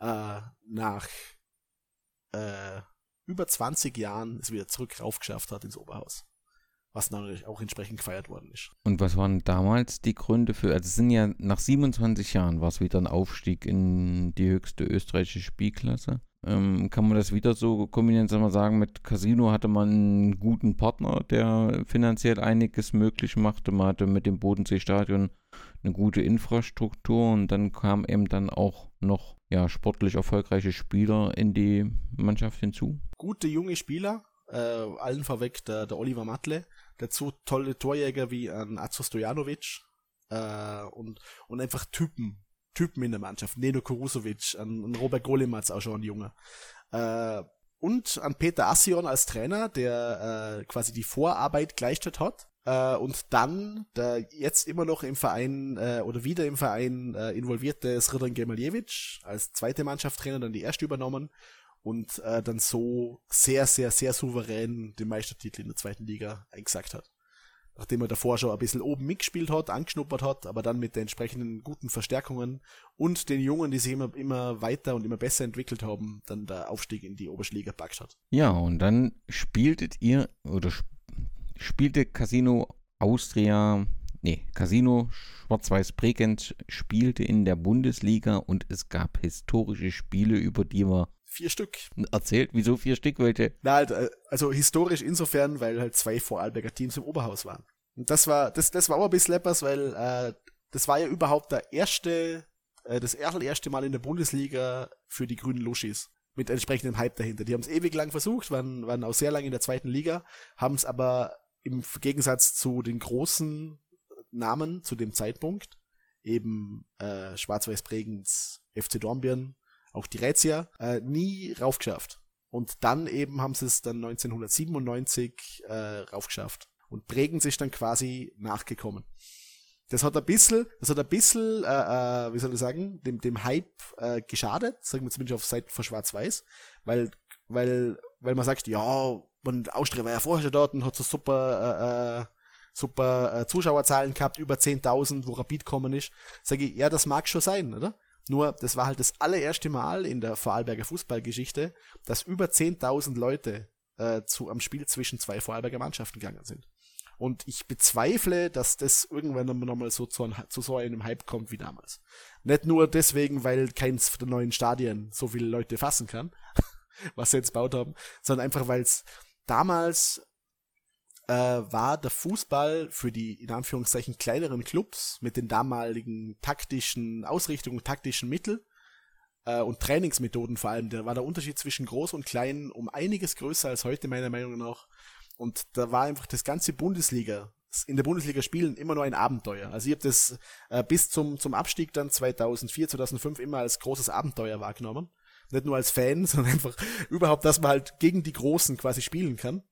[SPEAKER 7] äh, nach äh, über 20 Jahren es wieder zurück raufgeschafft hat ins Oberhaus. Was natürlich auch entsprechend gefeiert worden ist.
[SPEAKER 6] Und was waren damals die Gründe für, also es sind ja nach 27 Jahren war es wieder ein Aufstieg in die höchste österreichische Spielklasse. Ähm, kann man das wieder so kombinieren, soll man sagen, mit Casino hatte man einen guten Partner, der finanziell einiges möglich machte. Man hatte mit dem Bodenseestadion eine gute Infrastruktur und dann kam eben dann auch noch ja, sportlich erfolgreiche Spieler in die Mannschaft hinzu.
[SPEAKER 7] Gute junge Spieler, äh, allen vorweg der, der Oliver Matle, dazu tolle Torjäger wie ein Azo Stojanovic äh, und, und einfach Typen, Typen in der Mannschaft. Neno Kurusovic, an, an Robert Golematz auch schon ein Junge. Äh, und an Peter Assion als Trainer, der äh, quasi die Vorarbeit geleistet hat äh, und dann der jetzt immer noch im Verein äh, oder wieder im Verein äh, involvierte Srdan Gemaljewitsch als zweite Mannschaftstrainer dann die erste übernommen und äh, dann so sehr, sehr, sehr souverän den Meistertitel in der zweiten Liga eingesagt hat. Nachdem er davor schon ein bisschen oben mitgespielt hat, angeschnuppert hat, aber dann mit den entsprechenden guten Verstärkungen und den Jungen, die sich immer, immer weiter und immer besser entwickelt haben, dann der Aufstieg in die Oberste Liga packt hat.
[SPEAKER 6] Ja, und dann spieltet ihr oder sp spielte Casino Austria, nee, Casino Schwarz-Weiß Bregenz spielte in der Bundesliga und es gab historische Spiele, über die wir
[SPEAKER 7] Vier Stück.
[SPEAKER 6] Erzählt, wieso vier Stück? Welche?
[SPEAKER 7] Na, halt, äh, also historisch insofern, weil halt zwei Vorarlberger Teams im Oberhaus waren. Und das war, das, das war auch ein bisschen leppers, weil äh, das war ja überhaupt der erste, äh, das erste Mal in der Bundesliga für die grünen Luschis. Mit entsprechendem Hype dahinter. Die haben es ewig lang versucht, waren, waren auch sehr lange in der zweiten Liga, haben es aber im Gegensatz zu den großen Namen zu dem Zeitpunkt, eben äh, Schwarz-Weiß Bregenz, FC Dornbirn, auch die Rätia, äh, nie raufgeschafft. Und dann eben haben sie es dann 1997 äh, raufgeschafft. Und Bregenz ist dann quasi nachgekommen. Das hat ein bisschen, das hat ein bisschen, äh, äh, wie soll ich sagen, dem, dem Hype äh, geschadet, sagen wir zumindest auf Seiten von Schwarz-Weiß, weil, weil, weil man sagt, ja, man, Austria war ja vorher schon dort und hat so super, äh, äh super äh, Zuschauerzahlen gehabt, über 10.000, wo Rapid kommen ist. Sage ich, ja, das mag schon sein, oder? Nur, das war halt das allererste Mal in der Vorarlberger Fußballgeschichte, dass über 10.000 Leute äh, zu, am Spiel zwischen zwei Vorarlberger Mannschaften gegangen sind. Und ich bezweifle, dass das irgendwann nochmal so zu, zu, so einem Hype kommt wie damals. Nicht nur deswegen, weil keins der neuen Stadien so viele Leute fassen kann, (laughs) was sie jetzt gebaut haben, sondern einfach, weil es damals äh, war der Fußball für die in Anführungszeichen kleineren Clubs mit den damaligen taktischen Ausrichtungen, taktischen Mitteln äh, und Trainingsmethoden vor allem, da war der Unterschied zwischen groß und klein um einiges größer als heute meiner Meinung nach. Und da war einfach das ganze Bundesliga, in der Bundesliga spielen immer nur ein Abenteuer. Also ich habe das äh, bis zum, zum Abstieg dann 2004, 2005 immer als großes Abenteuer wahrgenommen. Nicht nur als Fan, (laughs) sondern einfach überhaupt, dass man halt gegen die Großen quasi spielen kann.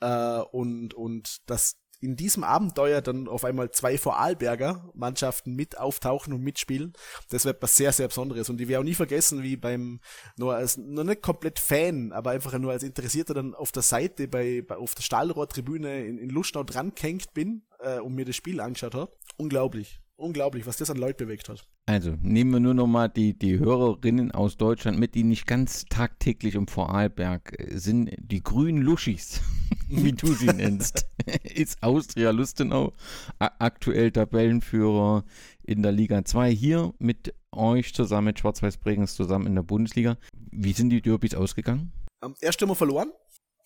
[SPEAKER 7] Äh, und, und dass in diesem Abenteuer dann auf einmal zwei Vorarlberger Mannschaften mit auftauchen und mitspielen. Das wird was sehr, sehr Besonderes. Und ich werde auch nie vergessen, wie beim, nur als, nur nicht komplett Fan, aber einfach nur als Interessierter dann auf der Seite bei, bei auf der Stahlrohrtribüne in, in Luschnau dran gehängt bin äh, und mir das Spiel angeschaut habe. Unglaublich. Unglaublich, was das an Leute bewegt hat.
[SPEAKER 6] Also nehmen wir nur noch mal die, die Hörerinnen aus Deutschland mit, die nicht ganz tagtäglich im Vorarlberg äh, sind. Die grünen Luschis, (laughs) wie du sie nennst, (laughs) ist Austria Lustenau aktuell Tabellenführer in der Liga 2. Hier mit euch zusammen, mit Schwarz-Weiß Bregenz zusammen in der Bundesliga. Wie sind die Derbys ausgegangen?
[SPEAKER 7] Um, erst einmal verloren.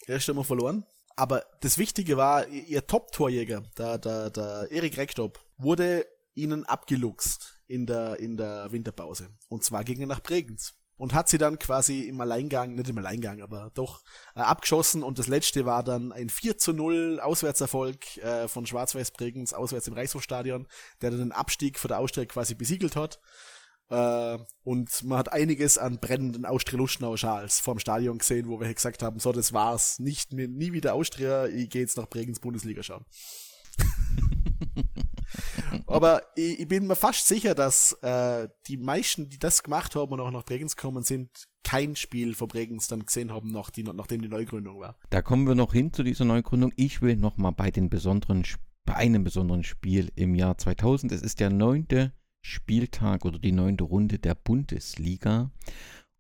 [SPEAKER 7] Erst einmal verloren. Aber das Wichtige war, ihr Top-Torjäger, der, der, der Erik Rektop, wurde ihnen abgeluchst in der, in der Winterpause. Und zwar ging er nach Bregenz. Und hat sie dann quasi im Alleingang, nicht im Alleingang, aber doch äh, abgeschossen. Und das letzte war dann ein 4 zu 0 Auswärtserfolg äh, von Schwarz-Weiß Bregenz auswärts im Reichshofstadion, der dann den Abstieg für der Austria quasi besiegelt hat. Äh, und man hat einiges an brennenden Austria-Luschnau-Schals vorm Stadion gesehen, wo wir gesagt haben, so, das war's. Nicht, nie wieder Austria, ich gehe jetzt nach Bregenz Bundesliga schauen. (laughs) Aber ich, ich, bin mir fast sicher, dass äh, die meisten, die das gemacht haben und auch nach Bregenz gekommen sind, kein Spiel von Bregenz dann gesehen haben, nach die, nachdem die Neugründung war.
[SPEAKER 6] Da kommen wir noch hin zu dieser Neugründung. Ich will noch mal bei den besonderen, bei einem besonderen Spiel im Jahr 2000. Es ist der neunte Spieltag oder die neunte Runde der Bundesliga.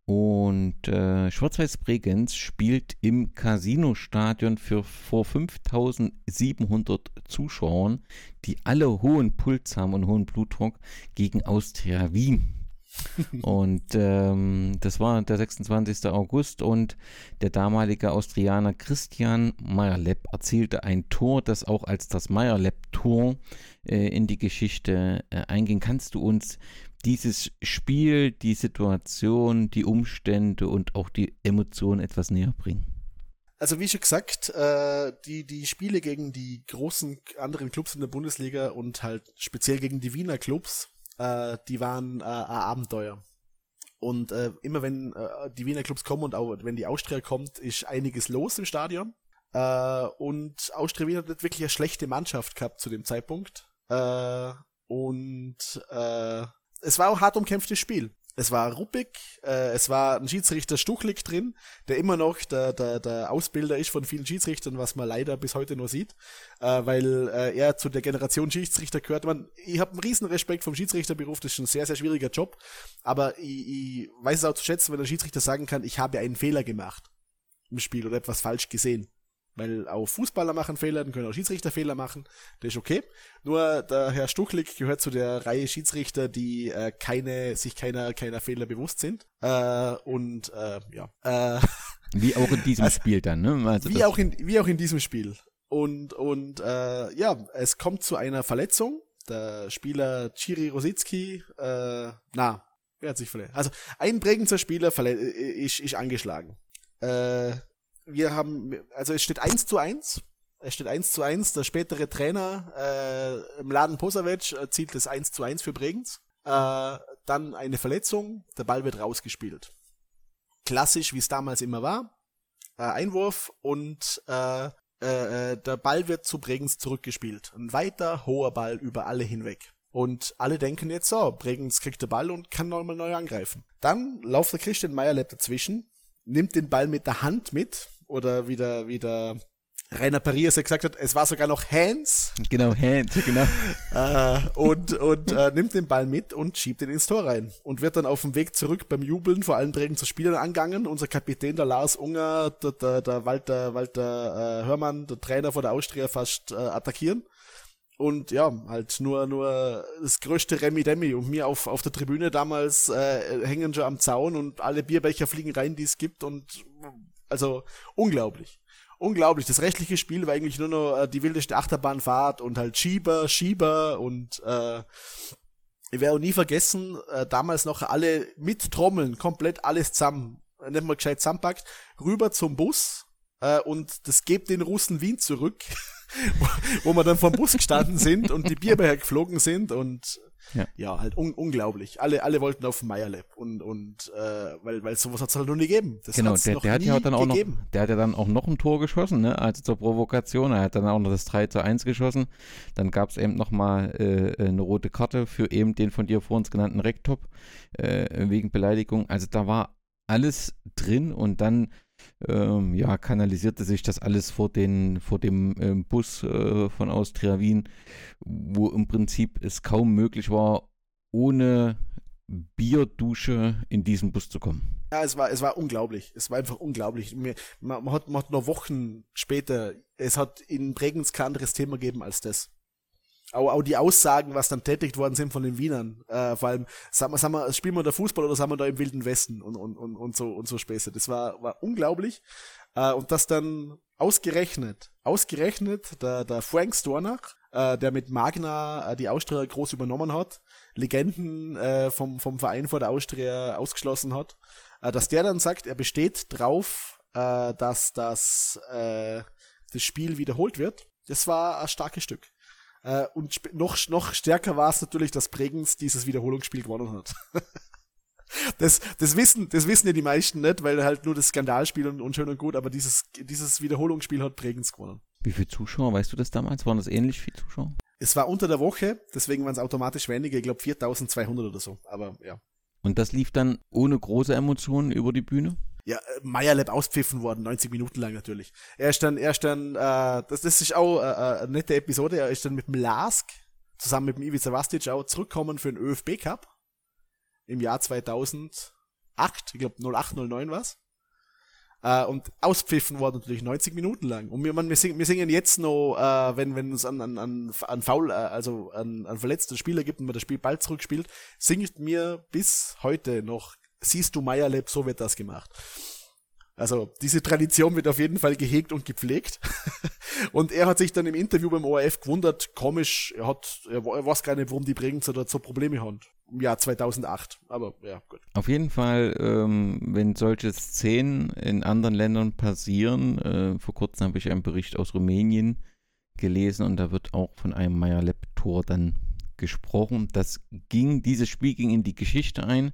[SPEAKER 6] Und äh, Schwarz-Weiß Bregenz spielt im Casino-Stadion für vor 5700 Zuschauern, die alle hohen Puls haben und hohen Blutdruck gegen Austria Wien. (laughs) und ähm, das war der 26. August und der damalige Austrianer Christian Meyerlepp erzielte ein Tor, das auch als das Meyerlepp-Tor äh, in die Geschichte äh, einging. Kannst du uns dieses Spiel, die Situation, die Umstände und auch die Emotionen etwas näher bringen?
[SPEAKER 7] Also wie schon gesagt, äh, die, die Spiele gegen die großen anderen Clubs in der Bundesliga und halt speziell gegen die Wiener Clubs, äh, die waren äh, ein Abenteuer. Und immer wenn die Wiener Clubs kommen und auch wenn die Austria kommt, ist einiges los im Stadion. Und Austria Wien hat nicht wirklich eine schlechte Mannschaft gehabt zu dem Zeitpunkt. Und äh, es war auch hart umkämpftes Spiel. Es war ruppig, äh, es war ein Schiedsrichter Stuchlik drin, der immer noch der, der, der Ausbilder ist von vielen Schiedsrichtern, was man leider bis heute nur sieht, äh, weil äh, er zu der Generation Schiedsrichter gehört. Man, ich habe einen riesen Respekt vom Schiedsrichterberuf, das ist ein sehr, sehr schwieriger Job, aber ich, ich weiß es auch zu schätzen, wenn der Schiedsrichter sagen kann, ich habe einen Fehler gemacht im Spiel oder etwas falsch gesehen. Weil auch Fußballer machen Fehler, dann können auch Schiedsrichter Fehler machen. Das ist okay. Nur der Herr Stuchlik gehört zu der Reihe Schiedsrichter, die äh, keine, sich keiner, keiner Fehler bewusst sind. Äh, und äh, ja. Äh,
[SPEAKER 6] wie auch in (laughs) diesem also, Spiel dann, ne?
[SPEAKER 7] Also wie, auch in, wie auch in diesem Spiel. und, und äh, ja, es kommt zu einer Verletzung. Der Spieler Chiri Rosicki, äh, na, wer hat sich verletzt? Also ein Bregenzer Spieler ist, ist angeschlagen. Äh, wir haben, also es steht 1 zu 1. Es steht 1 zu 1. Der spätere Trainer äh, im Laden Posavic erzielt das 1 zu 1 für Bregenz. Äh, dann eine Verletzung, der Ball wird rausgespielt. Klassisch, wie es damals immer war. Äh, Einwurf und äh, äh, der Ball wird zu Bregenz zurückgespielt. Ein weiter hoher Ball über alle hinweg. Und alle denken jetzt so, Bregenz kriegt den Ball und kann nochmal neu angreifen. Dann lauft der Christian Meyerlepp dazwischen, nimmt den Ball mit der Hand mit oder wieder, wieder Rainer Parias ja gesagt hat, es war sogar noch Hands.
[SPEAKER 6] Genau, Hands, genau. (laughs)
[SPEAKER 7] äh, und und äh, nimmt den Ball mit und schiebt ihn ins Tor rein. Und wird dann auf dem Weg zurück beim Jubeln vor allen Trägen zu Spielern angegangen. Unser Kapitän, der Lars Unger, der, der, der Walter, Walter äh, Hörmann, der Trainer von der Austria fast äh, attackieren. Und ja, halt nur, nur das größte Remi Demi und mir auf, auf der Tribüne damals äh, hängen schon am Zaun und alle Bierbecher fliegen rein, die es gibt. Und also unglaublich. Unglaublich. Das rechtliche Spiel war eigentlich nur noch äh, die wildeste Achterbahnfahrt und halt Schieber, Schieber und äh, ich werde auch nie vergessen, äh, damals noch alle mit Trommeln, komplett alles zusammen, nennt man gescheit zusammenpackt, rüber zum Bus äh, und das gibt den Russen Wien zurück, (laughs) wo, (laughs) wo wir dann vom Bus gestanden sind und die Bierbecher geflogen sind und ja, ja halt un unglaublich. Alle, alle wollten auf Meierlab und, und äh, weil, weil sowas hat es halt noch nie gegeben.
[SPEAKER 6] Das genau, der, der hat ja dann auch gegeben. noch, der hat ja dann auch noch ein Tor geschossen, ne? Also zur Provokation. Er hat dann auch noch das 3 zu 1 geschossen. Dann gab es eben nochmal äh, eine rote Karte für eben den von dir vor uns genannten Rektop äh, wegen Beleidigung. Also da war alles drin und dann ähm, ja, kanalisierte sich das alles vor, den, vor dem ähm, Bus äh, von Austria Wien, wo im Prinzip es kaum möglich war, ohne Bierdusche in diesen Bus zu kommen.
[SPEAKER 7] Ja, es war, es war unglaublich. Es war einfach unglaublich. Man, man, hat, man hat noch Wochen später, es hat in Bregenz kein anderes Thema gegeben als das auch, auch die Aussagen, was dann tätigt worden sind von den Wienern, äh, vor allem, sagen wir, sagen wir, spielen wir da Fußball oder sind wir da im Wilden Westen und, und, und, und so und so Späße. Das war, war unglaublich. Äh, und das dann ausgerechnet, ausgerechnet der, der Frank Stornach, äh, der mit Magna äh, die Austria groß übernommen hat, Legenden äh, vom, vom Verein vor der Austria ausgeschlossen hat, äh, dass der dann sagt, er besteht drauf, äh, dass das, äh, das Spiel wiederholt wird. Das war ein starkes Stück. Äh, und noch, noch stärker war es natürlich, dass Bregenz dieses Wiederholungsspiel gewonnen hat. (laughs) das, das, wissen, das wissen ja die meisten nicht, weil halt nur das Skandalspiel und, und schön und gut, aber dieses, dieses Wiederholungsspiel hat Bregenz gewonnen.
[SPEAKER 6] Wie viele Zuschauer, weißt du das damals? Waren das ähnlich viele Zuschauer?
[SPEAKER 7] Es war unter der Woche, deswegen waren es automatisch weniger, ich glaube 4200 oder so, aber ja.
[SPEAKER 6] Und das lief dann ohne große Emotionen über die Bühne?
[SPEAKER 7] Ja, äh, Meyerlab auspfiffen worden, 90 Minuten lang natürlich. Er ist dann, er ist dann, äh, das, das ist auch äh, äh, eine nette Episode, er ist dann mit dem Lask zusammen mit dem Ivica Vastic auch zurückkommen für den ÖFB Cup im Jahr 2008, ich glaube 08, 09 was. Äh, und auspfiffen worden natürlich 90 Minuten lang. Und wir, man, wir, singen, wir singen jetzt noch, äh, wenn, wenn es an, an, an, an Foul, äh, also an, an verletzten Spieler gibt und man das Spiel bald zurückspielt, singt mir bis heute noch siehst du Meierlab, so wird das gemacht. Also diese Tradition wird auf jeden Fall gehegt und gepflegt. (laughs) und er hat sich dann im Interview beim ORF gewundert, komisch, er hat, er weiß gar nicht, warum die Bregenzer da so Probleme haben. Im Jahr 2008. Aber ja, gut.
[SPEAKER 6] Auf jeden Fall, ähm, wenn solche Szenen in anderen Ländern passieren, äh, vor kurzem habe ich einen Bericht aus Rumänien gelesen und da wird auch von einem Meyer-Lab-Tor dann gesprochen. Das ging, dieses Spiel ging in die Geschichte ein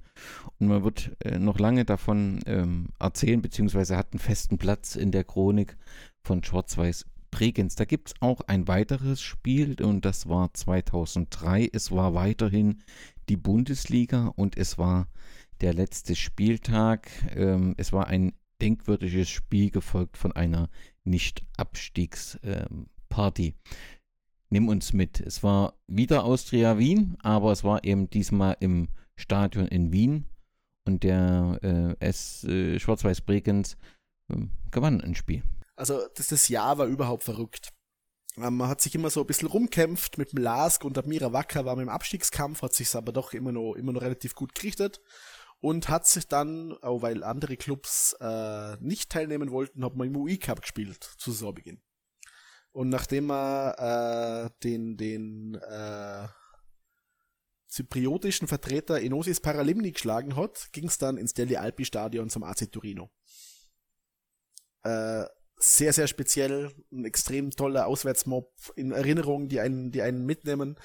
[SPEAKER 6] und man wird äh, noch lange davon ähm, erzählen, beziehungsweise hat einen festen Platz in der Chronik von Schwarz-Weiß Bregenz. Da gibt es auch ein weiteres Spiel und das war 2003. Es war weiterhin die Bundesliga und es war der letzte Spieltag. Ähm, es war ein denkwürdiges Spiel gefolgt von einer Nicht-Abstiegsparty. Ähm, nimm uns mit. Es war wieder Austria Wien, aber es war eben diesmal im Stadion in Wien und der äh, S äh, Schwarz-Weiß Bregenz äh, gewann ein Spiel.
[SPEAKER 7] Also das, das Jahr war überhaupt verrückt. Ähm, man hat sich immer so ein bisschen rumkämpft mit dem Lask und Admira Wacker war mit dem Abstiegskampf, hat sich aber doch immer noch, immer noch relativ gut gerichtet und hat sich dann, auch weil andere Clubs äh, nicht teilnehmen wollten, hat man im UI Cup gespielt zu Saisonbeginn. Und nachdem er äh, den, den äh, zypriotischen Vertreter Enosis Paralimni geschlagen hat, ging es dann ins Deli Alpi Stadion zum AC Torino. Äh, sehr, sehr speziell, ein extrem toller Auswärtsmob in Erinnerungen, die einen, die einen mitnehmen.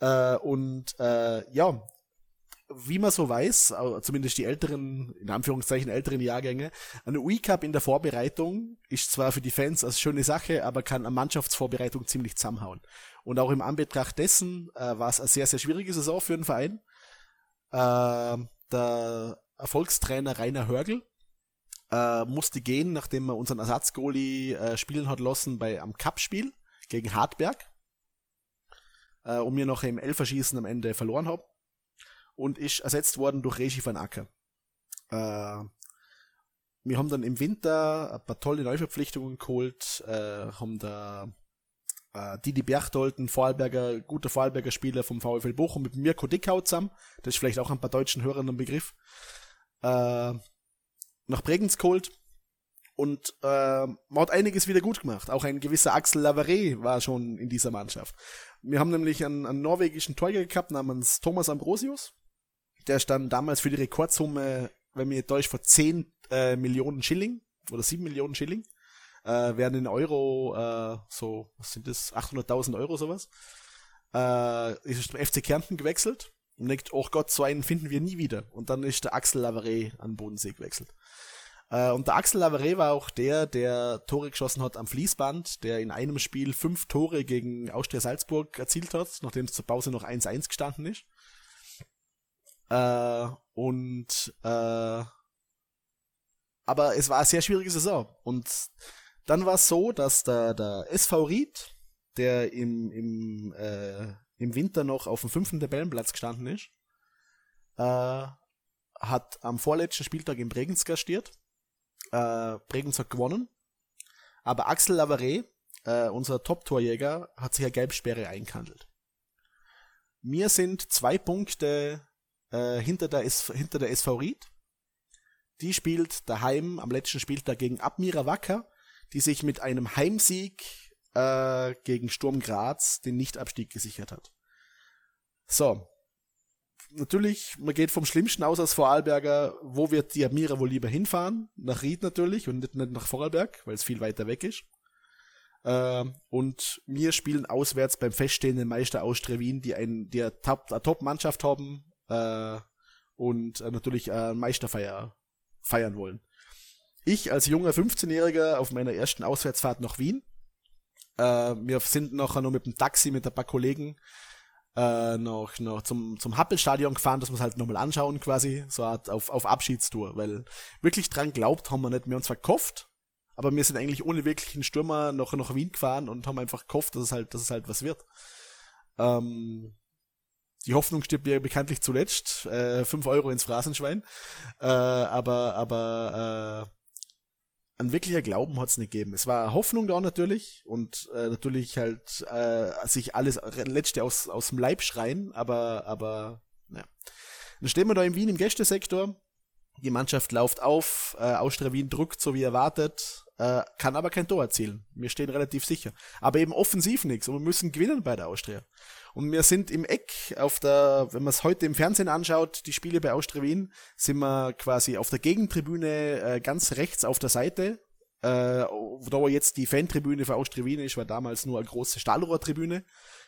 [SPEAKER 7] Äh, und äh, ja, wie man so weiß, zumindest die älteren, in Anführungszeichen älteren Jahrgänge, eine UI-Cup in der Vorbereitung ist zwar für die Fans eine schöne Sache, aber kann eine Mannschaftsvorbereitung ziemlich zusammenhauen. Und auch im Anbetracht dessen äh, war es eine sehr, sehr schwierige Saison für den Verein. Äh, der Erfolgstrainer Rainer Hörgel äh, musste gehen, nachdem er unseren Ersatzgoalie äh, spielen hat lassen bei am Cup-Spiel gegen Hartberg. Äh, und mir noch im Elferschießen am Ende verloren habe und ist ersetzt worden durch Regi van Acker. Äh, wir haben dann im Winter ein paar tolle Neuverpflichtungen geholt, äh, haben da äh, Didi Berchtold, ein Vorarlberger, guter Vorarlberger Spieler vom VfL Bochum mit Mirko Dickau zusammen, das ist vielleicht auch ein paar deutschen Hörern ein Begriff, äh, nach Bregenz geholt und äh, man hat einiges wieder gut gemacht. Auch ein gewisser Axel Lavare war schon in dieser Mannschaft. Wir haben nämlich einen, einen norwegischen Torjäger gehabt namens Thomas Ambrosius, der stand damals für die Rekordsumme, wenn mir täuscht, vor 10 äh, Millionen Schilling oder 7 Millionen Schilling. Äh, werden in Euro äh, so, was sind das, 800.000 Euro sowas. Äh, ist zum FC Kärnten gewechselt und denkt, oh Gott, so einen finden wir nie wieder. Und dann ist der Axel Lavare an Bodensee gewechselt. Äh, und der Axel Lavare war auch der, der Tore geschossen hat am Fließband, der in einem Spiel fünf Tore gegen Austria Salzburg erzielt hat, nachdem es zur Pause noch 1-1 gestanden ist. Äh, und äh, aber es war eine sehr schwierige Saison. Und dann war es so, dass der, der SV Ried, der im, im, äh, im Winter noch auf dem fünften Tabellenplatz gestanden ist, äh, hat am vorletzten Spieltag in Bregenz gastiert. Äh, Bregenz hat gewonnen. Aber Axel Lavare, äh, unser Top-Torjäger, hat sich eine Gelbsperre eingehandelt. Mir sind zwei Punkte äh, hinter, der S hinter der SV Ried. Die spielt daheim am letzten Spieltag gegen Admira Wacker, die sich mit einem Heimsieg äh, gegen Sturm Graz den Nichtabstieg gesichert hat. So. Natürlich, man geht vom Schlimmsten aus als Vorarlberger, wo wird die Admira wohl lieber hinfahren? Nach Ried natürlich und nicht, nicht nach Vorarlberg, weil es viel weiter weg ist. Äh, und wir spielen auswärts beim feststehenden Meister Austria Wien, die, ein, die eine Top-Mannschaft haben, äh, und äh, natürlich äh, Meisterfeier feiern wollen. Ich als junger 15-Jähriger auf meiner ersten Auswärtsfahrt nach Wien. Äh, wir sind nachher noch mit dem Taxi mit ein paar Kollegen äh, noch, noch zum, zum Happelstadion gefahren, dass wir es halt nochmal anschauen quasi, so Art auf, auf Abschiedstour, weil wirklich dran glaubt haben wir nicht. Wir haben zwar verkauft, aber wir sind eigentlich ohne wirklichen Stürmer noch nach Wien gefahren und haben einfach gehofft, dass es halt, dass es halt was wird. Ähm, die Hoffnung stirbt ja bekanntlich zuletzt. Äh, 5 Euro ins Phrasenschwein. Äh, aber aber äh, ein wirklicher Glauben hat's nicht gegeben. Es war Hoffnung da natürlich und äh, natürlich halt äh, sich alles letzte aus, aus dem Leib schreien, aber, aber ja. Dann stehen wir da in Wien im Gästesektor. Die Mannschaft läuft auf, äh, Austria Wien druckt so wie erwartet, äh, kann aber kein Tor erzielen. Wir stehen relativ sicher. Aber eben offensiv nichts und wir müssen gewinnen bei der Austria. Und wir sind im Eck auf der, wenn man es heute im Fernsehen anschaut, die Spiele bei Austria Wien, sind wir quasi auf der Gegentribüne äh, ganz rechts auf der Seite. Äh, wo jetzt die Fantribüne für Austria Wien ist, war damals nur eine große Stahlrohrtribüne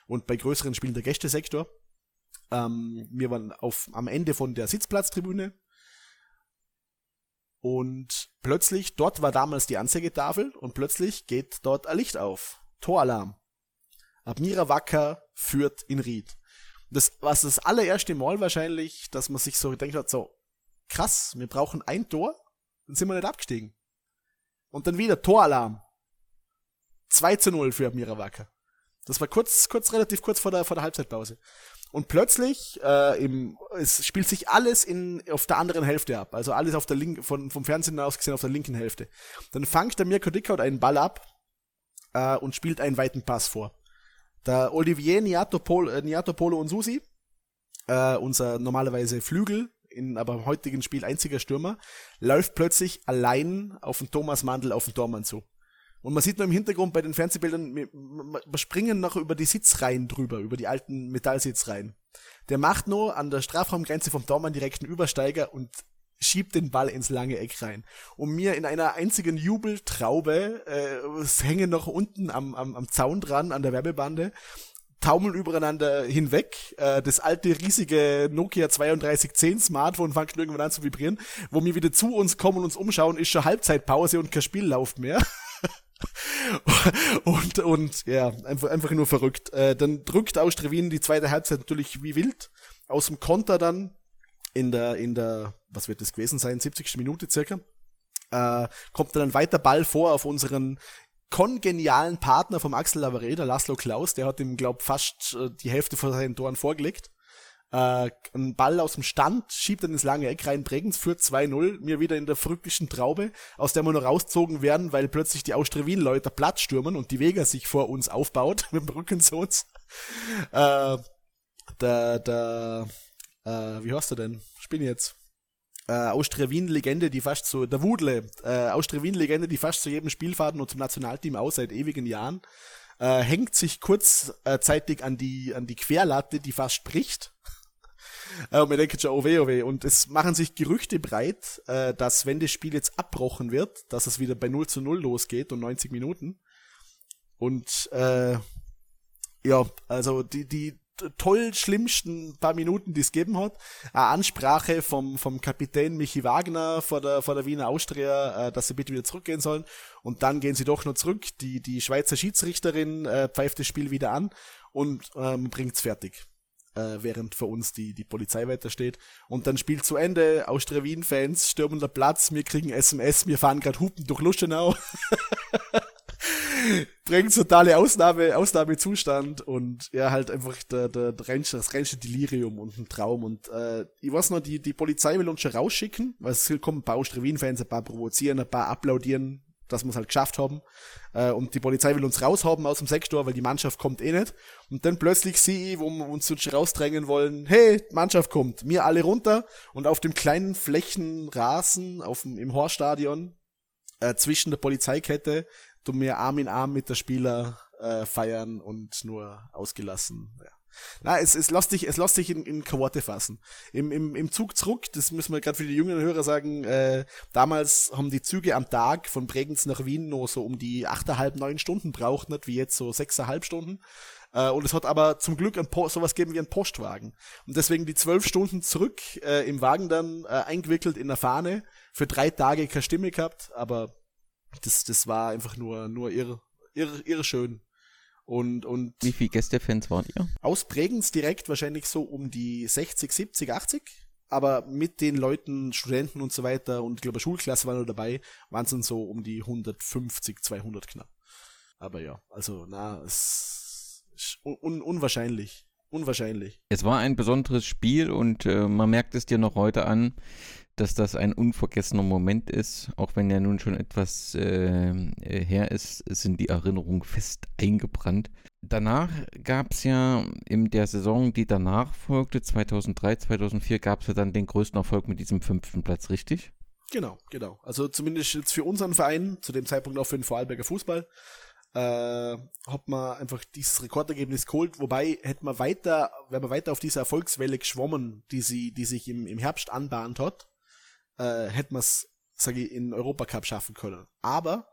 [SPEAKER 7] und bei größeren Spielen der Gästesektor. Ähm, wir waren auf, am Ende von der Sitzplatztribüne. Und plötzlich, dort war damals die Anzeigetafel und plötzlich geht dort ein Licht auf. Toralarm. Admira Wacker führt in Ried. Das war das allererste Mal wahrscheinlich, dass man sich so gedacht hat, so, krass, wir brauchen ein Tor, dann sind wir nicht abgestiegen. Und dann wieder Toralarm. 2 zu 0 für Admira Wacker. Das war kurz, kurz, relativ kurz vor der, vor der Halbzeitpause. Und plötzlich, äh, im, es spielt sich alles in, auf der anderen Hälfte ab. Also alles auf der linken, von, vom Fernsehen aus gesehen auf der linken Hälfte. Dann fangt der Mirko Dickhaut einen Ball ab, äh, und spielt einen weiten Pass vor. Der Olivier Niatopolo, äh, Niatopolo und Susi, äh, unser normalerweise Flügel, in aber im heutigen Spiel einziger Stürmer, läuft plötzlich allein auf den Thomas Mandel auf den Tormann zu. Und man sieht nur im Hintergrund bei den Fernsehbildern, wir, springen noch über die Sitzreihen drüber, über die alten Metallsitzreihen. Der macht nur an der Strafraumgrenze vom Tormann direkten Übersteiger und schiebt den Ball ins lange Eck rein. Und mir in einer einzigen Jubeltraube äh, hängen noch unten am, am, am Zaun dran, an der Werbebande, taumeln übereinander hinweg. Äh, das alte riesige Nokia 3210 Smartphone fängt irgendwann an zu vibrieren. Wo wir wieder zu uns kommen und uns umschauen, ist schon Halbzeitpause und kein Spiel läuft mehr. (laughs) und, und ja, einfach, einfach nur verrückt. Äh, dann drückt Austria Wien die zweite Halbzeit natürlich wie wild. Aus dem Konter dann in der, in der, was wird das gewesen sein, 70. Minute circa, äh, kommt dann ein weiter Ball vor auf unseren kongenialen Partner vom Axel Lavareda, Laszlo Klaus, der hat ihm, glaub, fast äh, die Hälfte von seinen Toren vorgelegt. Äh, ein Ball aus dem Stand, schiebt dann ins lange Eck rein, Bregenz führt 2-0, mir wieder in der verrückten Traube, aus der wir nur rauszogen werden, weil plötzlich die Austria Wien-Leute Platz stürmen und die Vega sich vor uns aufbaut (laughs) mit dem Rücken zu uns. Äh, der, der, äh, wie heißt du denn? Spiel jetzt äh, Austria Wien-Legende, die fast so, der Wudle, äh, Austria Wien-Legende, die fast zu jedem Spielfaden und zum Nationalteam aus seit ewigen Jahren, äh, hängt sich kurzzeitig an die, an die Querlatte, die fast spricht. (laughs) äh, und mir denkt schon, oh weh, oh weh. Und es machen sich Gerüchte breit, äh, dass wenn das Spiel jetzt abbrochen wird, dass es wieder bei 0 zu 0 losgeht und 90 Minuten. Und äh, ja, also die, die toll schlimmsten paar Minuten, die es gegeben hat. Eine Ansprache vom, vom Kapitän Michi Wagner vor der, vor der Wiener Austria, äh, dass sie bitte wieder zurückgehen sollen. Und dann gehen sie doch nur zurück. Die, die Schweizer Schiedsrichterin äh, pfeift das Spiel wieder an und ähm, bringt's fertig. Äh, während für uns die, die Polizei weiter steht. Und dann Spiel zu Ende, Austria Wien-Fans stürmen der Platz, wir kriegen SMS, wir fahren gerade Hupen durch Luschenau. (laughs) bringt totale Ausnahme, Ausnahmezustand und ja, halt einfach der, der, der reinste, das reinste Delirium und ein Traum. Und äh, ich weiß noch, die, die Polizei will uns schon rausschicken, weil es kommen ein paar Austria-Wien-Fans, ein paar provozieren, ein paar applaudieren, dass wir es halt geschafft haben. Äh, und die Polizei will uns raushaben aus dem Sektor, weil die Mannschaft kommt eh nicht. Und dann plötzlich sehe ich, wo wir uns schon rausdrängen wollen, hey, Mannschaft kommt, mir alle runter. Und auf dem kleinen Flächenrasen auf dem, im Horstadion äh, zwischen der Polizeikette du mir Arm in Arm mit der Spieler äh, feiern und nur ausgelassen. Ja. Na, es, es lässt sich, es lässt sich in, in Worte fassen. Im, im, Im Zug zurück, das müssen wir gerade für die jüngeren Hörer sagen, äh, damals haben die Züge am Tag von Bregenz nach Wien nur so um die achteinhalb, neun Stunden braucht, nicht wie jetzt so sechseinhalb Stunden. Äh, und es hat aber zum Glück ein po sowas gegeben wie ein Postwagen. Und deswegen die zwölf Stunden zurück äh, im Wagen dann äh, eingewickelt in der Fahne, für drei Tage keine Stimme gehabt, aber das, das war einfach nur, nur irre, irre, irre schön. Und, und
[SPEAKER 6] Wie viele Gästefans waren ihr?
[SPEAKER 7] Aus Bregenz direkt wahrscheinlich so um die 60, 70, 80. Aber mit den Leuten, Studenten und so weiter und ich glaube Schulklasse waren noch dabei, waren es dann so um die 150, 200 knapp. Aber ja, also na, es ist un unwahrscheinlich. Unwahrscheinlich.
[SPEAKER 6] Es war ein besonderes Spiel und äh, man merkt es dir noch heute an, dass das ein unvergessener Moment ist, auch wenn er nun schon etwas äh, äh her ist, sind die Erinnerungen fest eingebrannt. Danach gab es ja in der Saison, die danach folgte, 2003, 2004, gab es ja dann den größten Erfolg mit diesem fünften Platz, richtig?
[SPEAKER 7] Genau, genau. Also zumindest jetzt für unseren Verein, zu dem Zeitpunkt auch für den Vorarlberger Fußball, äh, hat man einfach dieses Rekordergebnis geholt, wobei hätte man weiter, wäre man weiter auf dieser Erfolgswelle geschwommen, die sie, die sich im, im Herbst anbahnt hat, äh, hätte man es, sage ich, in Europacup schaffen können. Aber,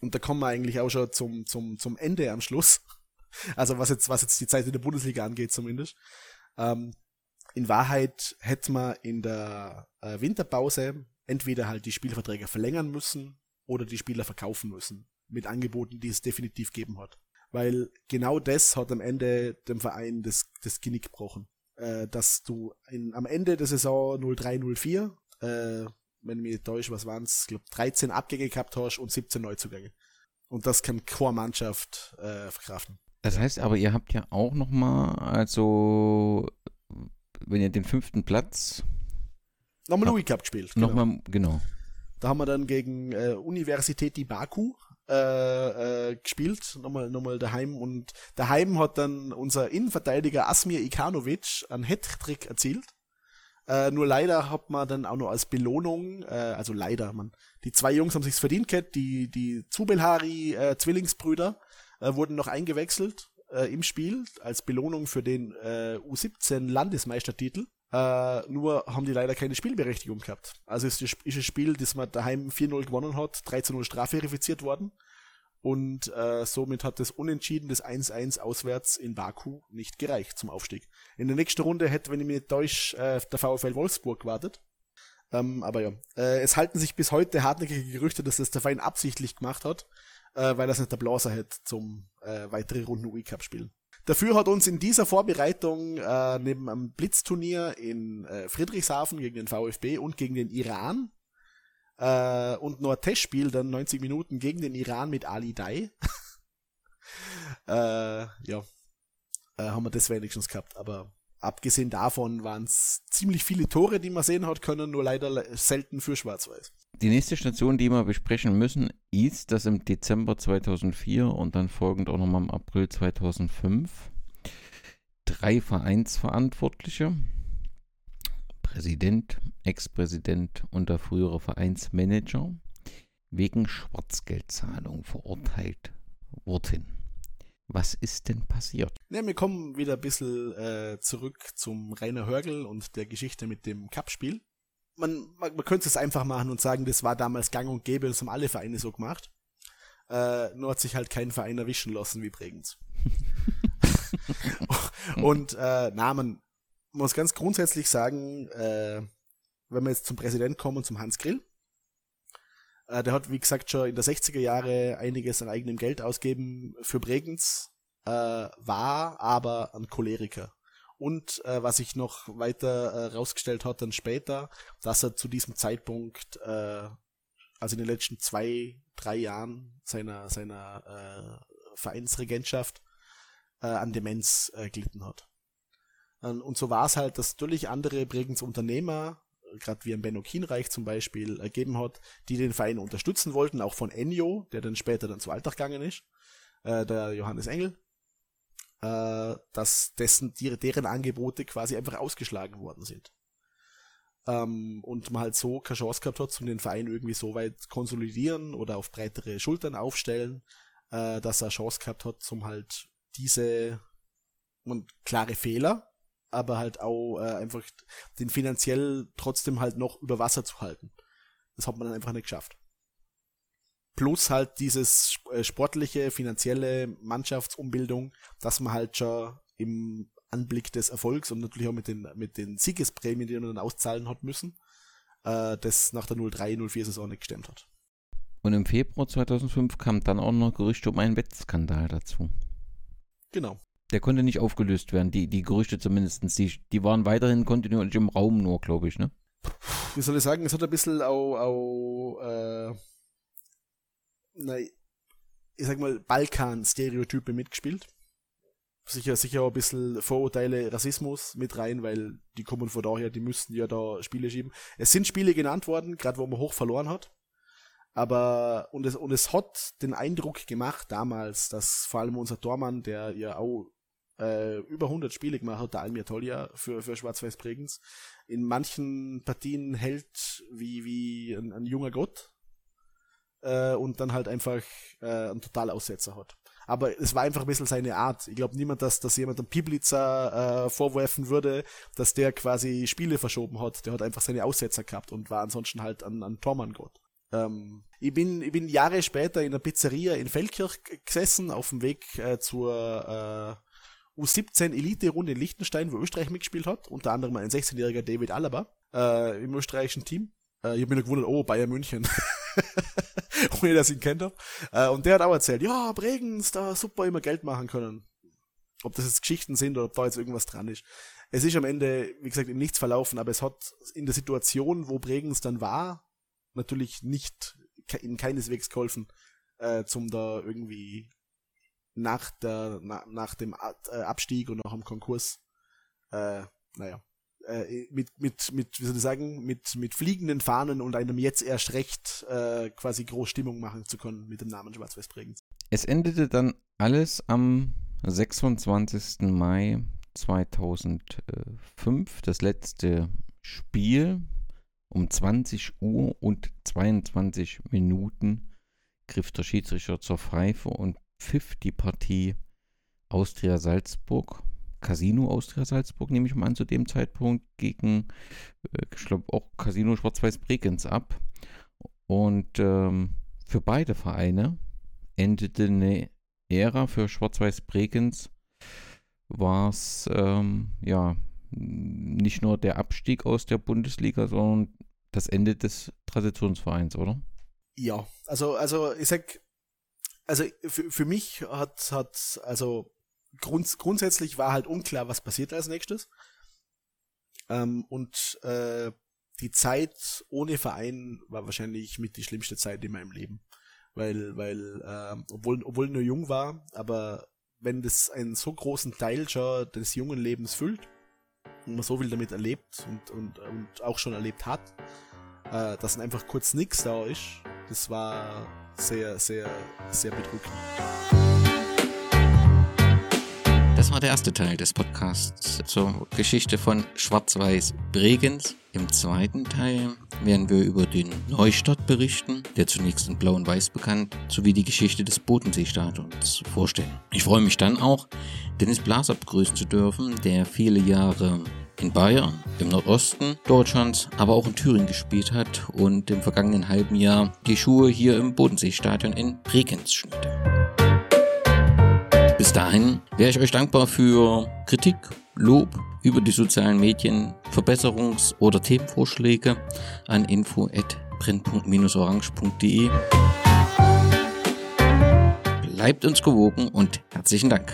[SPEAKER 7] und da kommen wir eigentlich auch schon zum, zum, zum Ende am Schluss, (laughs) also was jetzt, was jetzt die Zeit in der Bundesliga angeht zumindest, ähm, in Wahrheit hätte man in der äh, Winterpause entweder halt die Spielverträge verlängern müssen oder die Spieler verkaufen müssen. Mit Angeboten, die es definitiv geben hat. Weil genau das hat am Ende dem Verein das, das Genick gebrochen. Äh, dass du in, am Ende der Saison 03-04 äh, wenn ich mich täusche, was waren es, glaube 13 Abgänge gehabt hast und 17 Neuzugänge. Und das kann keine Mannschaft äh, verkraften.
[SPEAKER 6] Das heißt aber, ihr habt ja auch nochmal, also wenn ihr den fünften Platz
[SPEAKER 7] nochmal Louis Cup gespielt.
[SPEAKER 6] Genau. Nochmal, genau.
[SPEAKER 7] Da haben wir dann gegen äh, Universität die Baku äh, äh, gespielt, nochmal, nochmal daheim und daheim hat dann unser Innenverteidiger Asmir Ikanovic einen Hattrick erzielt Äh, nur leider hat man dann auch noch als Belohnung, äh, also leider, man, die zwei Jungs haben sich's verdient gehabt, die, die Zubelhari äh, Zwillingsbrüder äh, wurden noch eingewechselt äh, im Spiel als Belohnung für den äh, U17 Landesmeistertitel. Äh, nur haben die leider keine Spielberechtigung gehabt. Also ist, ist das Spiel, das man daheim 4-0 gewonnen hat, 13-0 strafverifiziert worden. Und äh, somit hat das Unentschieden des 1-1 auswärts in Baku nicht gereicht zum Aufstieg. In der nächsten Runde hätte, wenn ich mich nicht täusche, äh, der VfL Wolfsburg gewartet. Ähm, aber ja, äh, es halten sich bis heute hartnäckige Gerüchte, dass das der Verein absichtlich gemacht hat, äh, weil das nicht der Blaser hätte zum äh, weitere Runden UI Cup spielen. Dafür hat uns in dieser Vorbereitung äh, neben einem Blitzturnier in äh, Friedrichshafen gegen den VfB und gegen den Iran äh, und nur ein Testspiel, dann 90 Minuten gegen den Iran mit Ali Dai. (laughs) äh, ja, äh, haben wir das wenigstens gehabt. Aber abgesehen davon waren es ziemlich viele Tore, die man sehen hat können, nur leider selten für Schwarz-Weiß.
[SPEAKER 6] Die nächste Station, die wir besprechen müssen, ist, dass im Dezember 2004 und dann folgend auch nochmal im April 2005 drei Vereinsverantwortliche Präsident, Ex-Präsident und der frühere Vereinsmanager wegen Schwarzgeldzahlung verurteilt wurden. Was ist denn passiert?
[SPEAKER 7] Ja, wir kommen wieder ein bisschen äh, zurück zum Rainer Hörgel und der Geschichte mit dem Cup-Spiel. Man, man, man, könnte es einfach machen und sagen, das war damals gang und gäbe, das haben alle Vereine so gemacht. Äh, nur hat sich halt kein Verein erwischen lassen wie Bregenz. (laughs) (laughs) und äh, na, man, muss ganz grundsätzlich sagen, äh, wenn wir jetzt zum Präsident kommen, zum Hans Grill, äh, der hat, wie gesagt, schon in der 60er Jahre einiges an eigenem Geld ausgeben für Bregenz, äh, war aber ein Choleriker. Und äh, was sich noch weiter äh, rausgestellt hat dann später, dass er zu diesem Zeitpunkt, äh, also in den letzten zwei, drei Jahren seiner, seiner äh, Vereinsregentschaft, äh, an Demenz äh, gelitten hat. Ähm, und so war es halt, dass natürlich andere Bregenz Unternehmer, gerade wie ein Benno Kienreich zum Beispiel, ergeben hat, die den Verein unterstützen wollten, auch von Enjo, der dann später dann zu Alltag gegangen ist, äh, der Johannes Engel, äh, dass dessen, deren Angebote quasi einfach ausgeschlagen worden sind. Ähm, und man halt so keine Chance gehabt hat, zum den Verein irgendwie so weit konsolidieren oder auf breitere Schultern aufstellen, äh, dass er Chance gehabt hat, zum halt diese und klare Fehler, aber halt auch äh, einfach den finanziell trotzdem halt noch über Wasser zu halten. Das hat man dann einfach nicht geschafft. Plus halt dieses äh, sportliche, finanzielle Mannschaftsumbildung, dass man halt schon im Anblick des Erfolgs und natürlich auch mit den, mit den Siegesprämien, die man dann auszahlen hat müssen, äh, das nach der 03-04 Saison nicht gestemmt hat.
[SPEAKER 6] Und im Februar 2005 kam dann auch noch Gerüchte um einen Wettskandal dazu.
[SPEAKER 7] Genau.
[SPEAKER 6] Der konnte nicht aufgelöst werden, die, die Gerüchte zumindest. Die, die waren weiterhin kontinuierlich im Raum nur, glaube ich, ne?
[SPEAKER 7] Wie soll ich sagen, es hat ein bisschen auch, auch äh, na, ich sag mal, Balkan-Stereotype mitgespielt. Sicher, sicher auch ein bisschen Vorurteile, Rassismus mit rein, weil die kommen von daher, die müssten ja da Spiele schieben. Es sind Spiele genannt worden, gerade wo man hoch verloren hat. Aber, und es, und es hat den Eindruck gemacht damals, dass vor allem unser Tormann, der ja auch äh, über 100 Spiele gemacht hat, der Almir Tolja für, für Schwarz-Weiß Bregenz, in manchen Partien hält wie, wie ein, ein junger Gott äh, und dann halt einfach äh, einen Totalaussetzer hat. Aber es war einfach ein bisschen seine Art. Ich glaube niemand, dass, dass jemand einem Piblitzer äh, vorwerfen würde, dass der quasi Spiele verschoben hat. Der hat einfach seine Aussetzer gehabt und war ansonsten halt ein, ein Tormann-Gott. Ähm, ich, bin, ich bin Jahre später in einer Pizzeria in Feldkirch gesessen, auf dem Weg äh, zur äh, U17 Elite-Runde in Liechtenstein, wo Österreich mitgespielt hat, unter anderem ein 16-jähriger David Alaba äh, im österreichischen Team. Äh, ich habe mich gewundert, oh, Bayern München. (laughs) Ohne dass ich ihn kennt. Äh, und der hat auch erzählt, ja, Bregenz, da super immer Geld machen können. Ob das jetzt Geschichten sind oder ob da jetzt irgendwas dran ist. Es ist am Ende, wie gesagt, in nichts verlaufen, aber es hat in der Situation, wo Bregenz dann war, natürlich nicht in keineswegs geholfen, äh, zum da irgendwie nach der na, nach dem äh, Abstieg und nach dem Konkurs äh, naja äh, mit mit mit wie soll ich sagen mit mit fliegenden Fahnen und einem jetzt erst recht äh, quasi groß Stimmung machen zu können mit dem Namen Schwarz-Weiß Bregenz.
[SPEAKER 6] Es endete dann alles am 26. Mai 2005, das letzte Spiel um 20 Uhr und 22 Minuten griff der Schiedsrichter zur Pfeife und pfiff die Partie Austria Salzburg, Casino Austria Salzburg, nehme ich mal an, zu dem Zeitpunkt gegen, äh, ich glaube, auch Casino Schwarz-Weiß Bregenz ab. Und ähm, für beide Vereine endete eine Ära für Schwarz-Weiß Bregenz, war es ähm, ja nicht nur der Abstieg aus der Bundesliga, sondern das Ende des Traditionsvereins, oder?
[SPEAKER 7] Ja, also, also ich sag, also für, für mich hat, hat, also grunds grundsätzlich war halt unklar, was passiert als nächstes. Ähm, und äh, die Zeit ohne Verein war wahrscheinlich mit die schlimmste Zeit in meinem Leben. Weil, weil, äh, obwohl, obwohl nur jung war, aber wenn das einen so großen Teil schon des jungen Lebens füllt und man so viel damit erlebt und, und, und auch schon erlebt hat, äh, dass einfach kurz nichts da ist, das war sehr, sehr, sehr bedrückend.
[SPEAKER 6] Das war der erste Teil des Podcasts zur Geschichte von Schwarz-Weiß Bregenz. Im zweiten Teil werden wir über den Neustart berichten, der zunächst in Blau und Weiß bekannt, sowie die Geschichte des Bodenseestadions vorstellen. Ich freue mich dann auch, Dennis Blaser begrüßen zu dürfen, der viele Jahre in Bayern, im Nordosten Deutschlands, aber auch in Thüringen gespielt hat und im vergangenen halben Jahr die Schuhe hier im Bodenseestadion in Bregenz schnürte. Bis dahin wäre ich euch dankbar für Kritik, Lob über die sozialen Medien, Verbesserungs- oder Themenvorschläge an info@brennpunkt-orange.de. Bleibt uns gewogen und herzlichen Dank.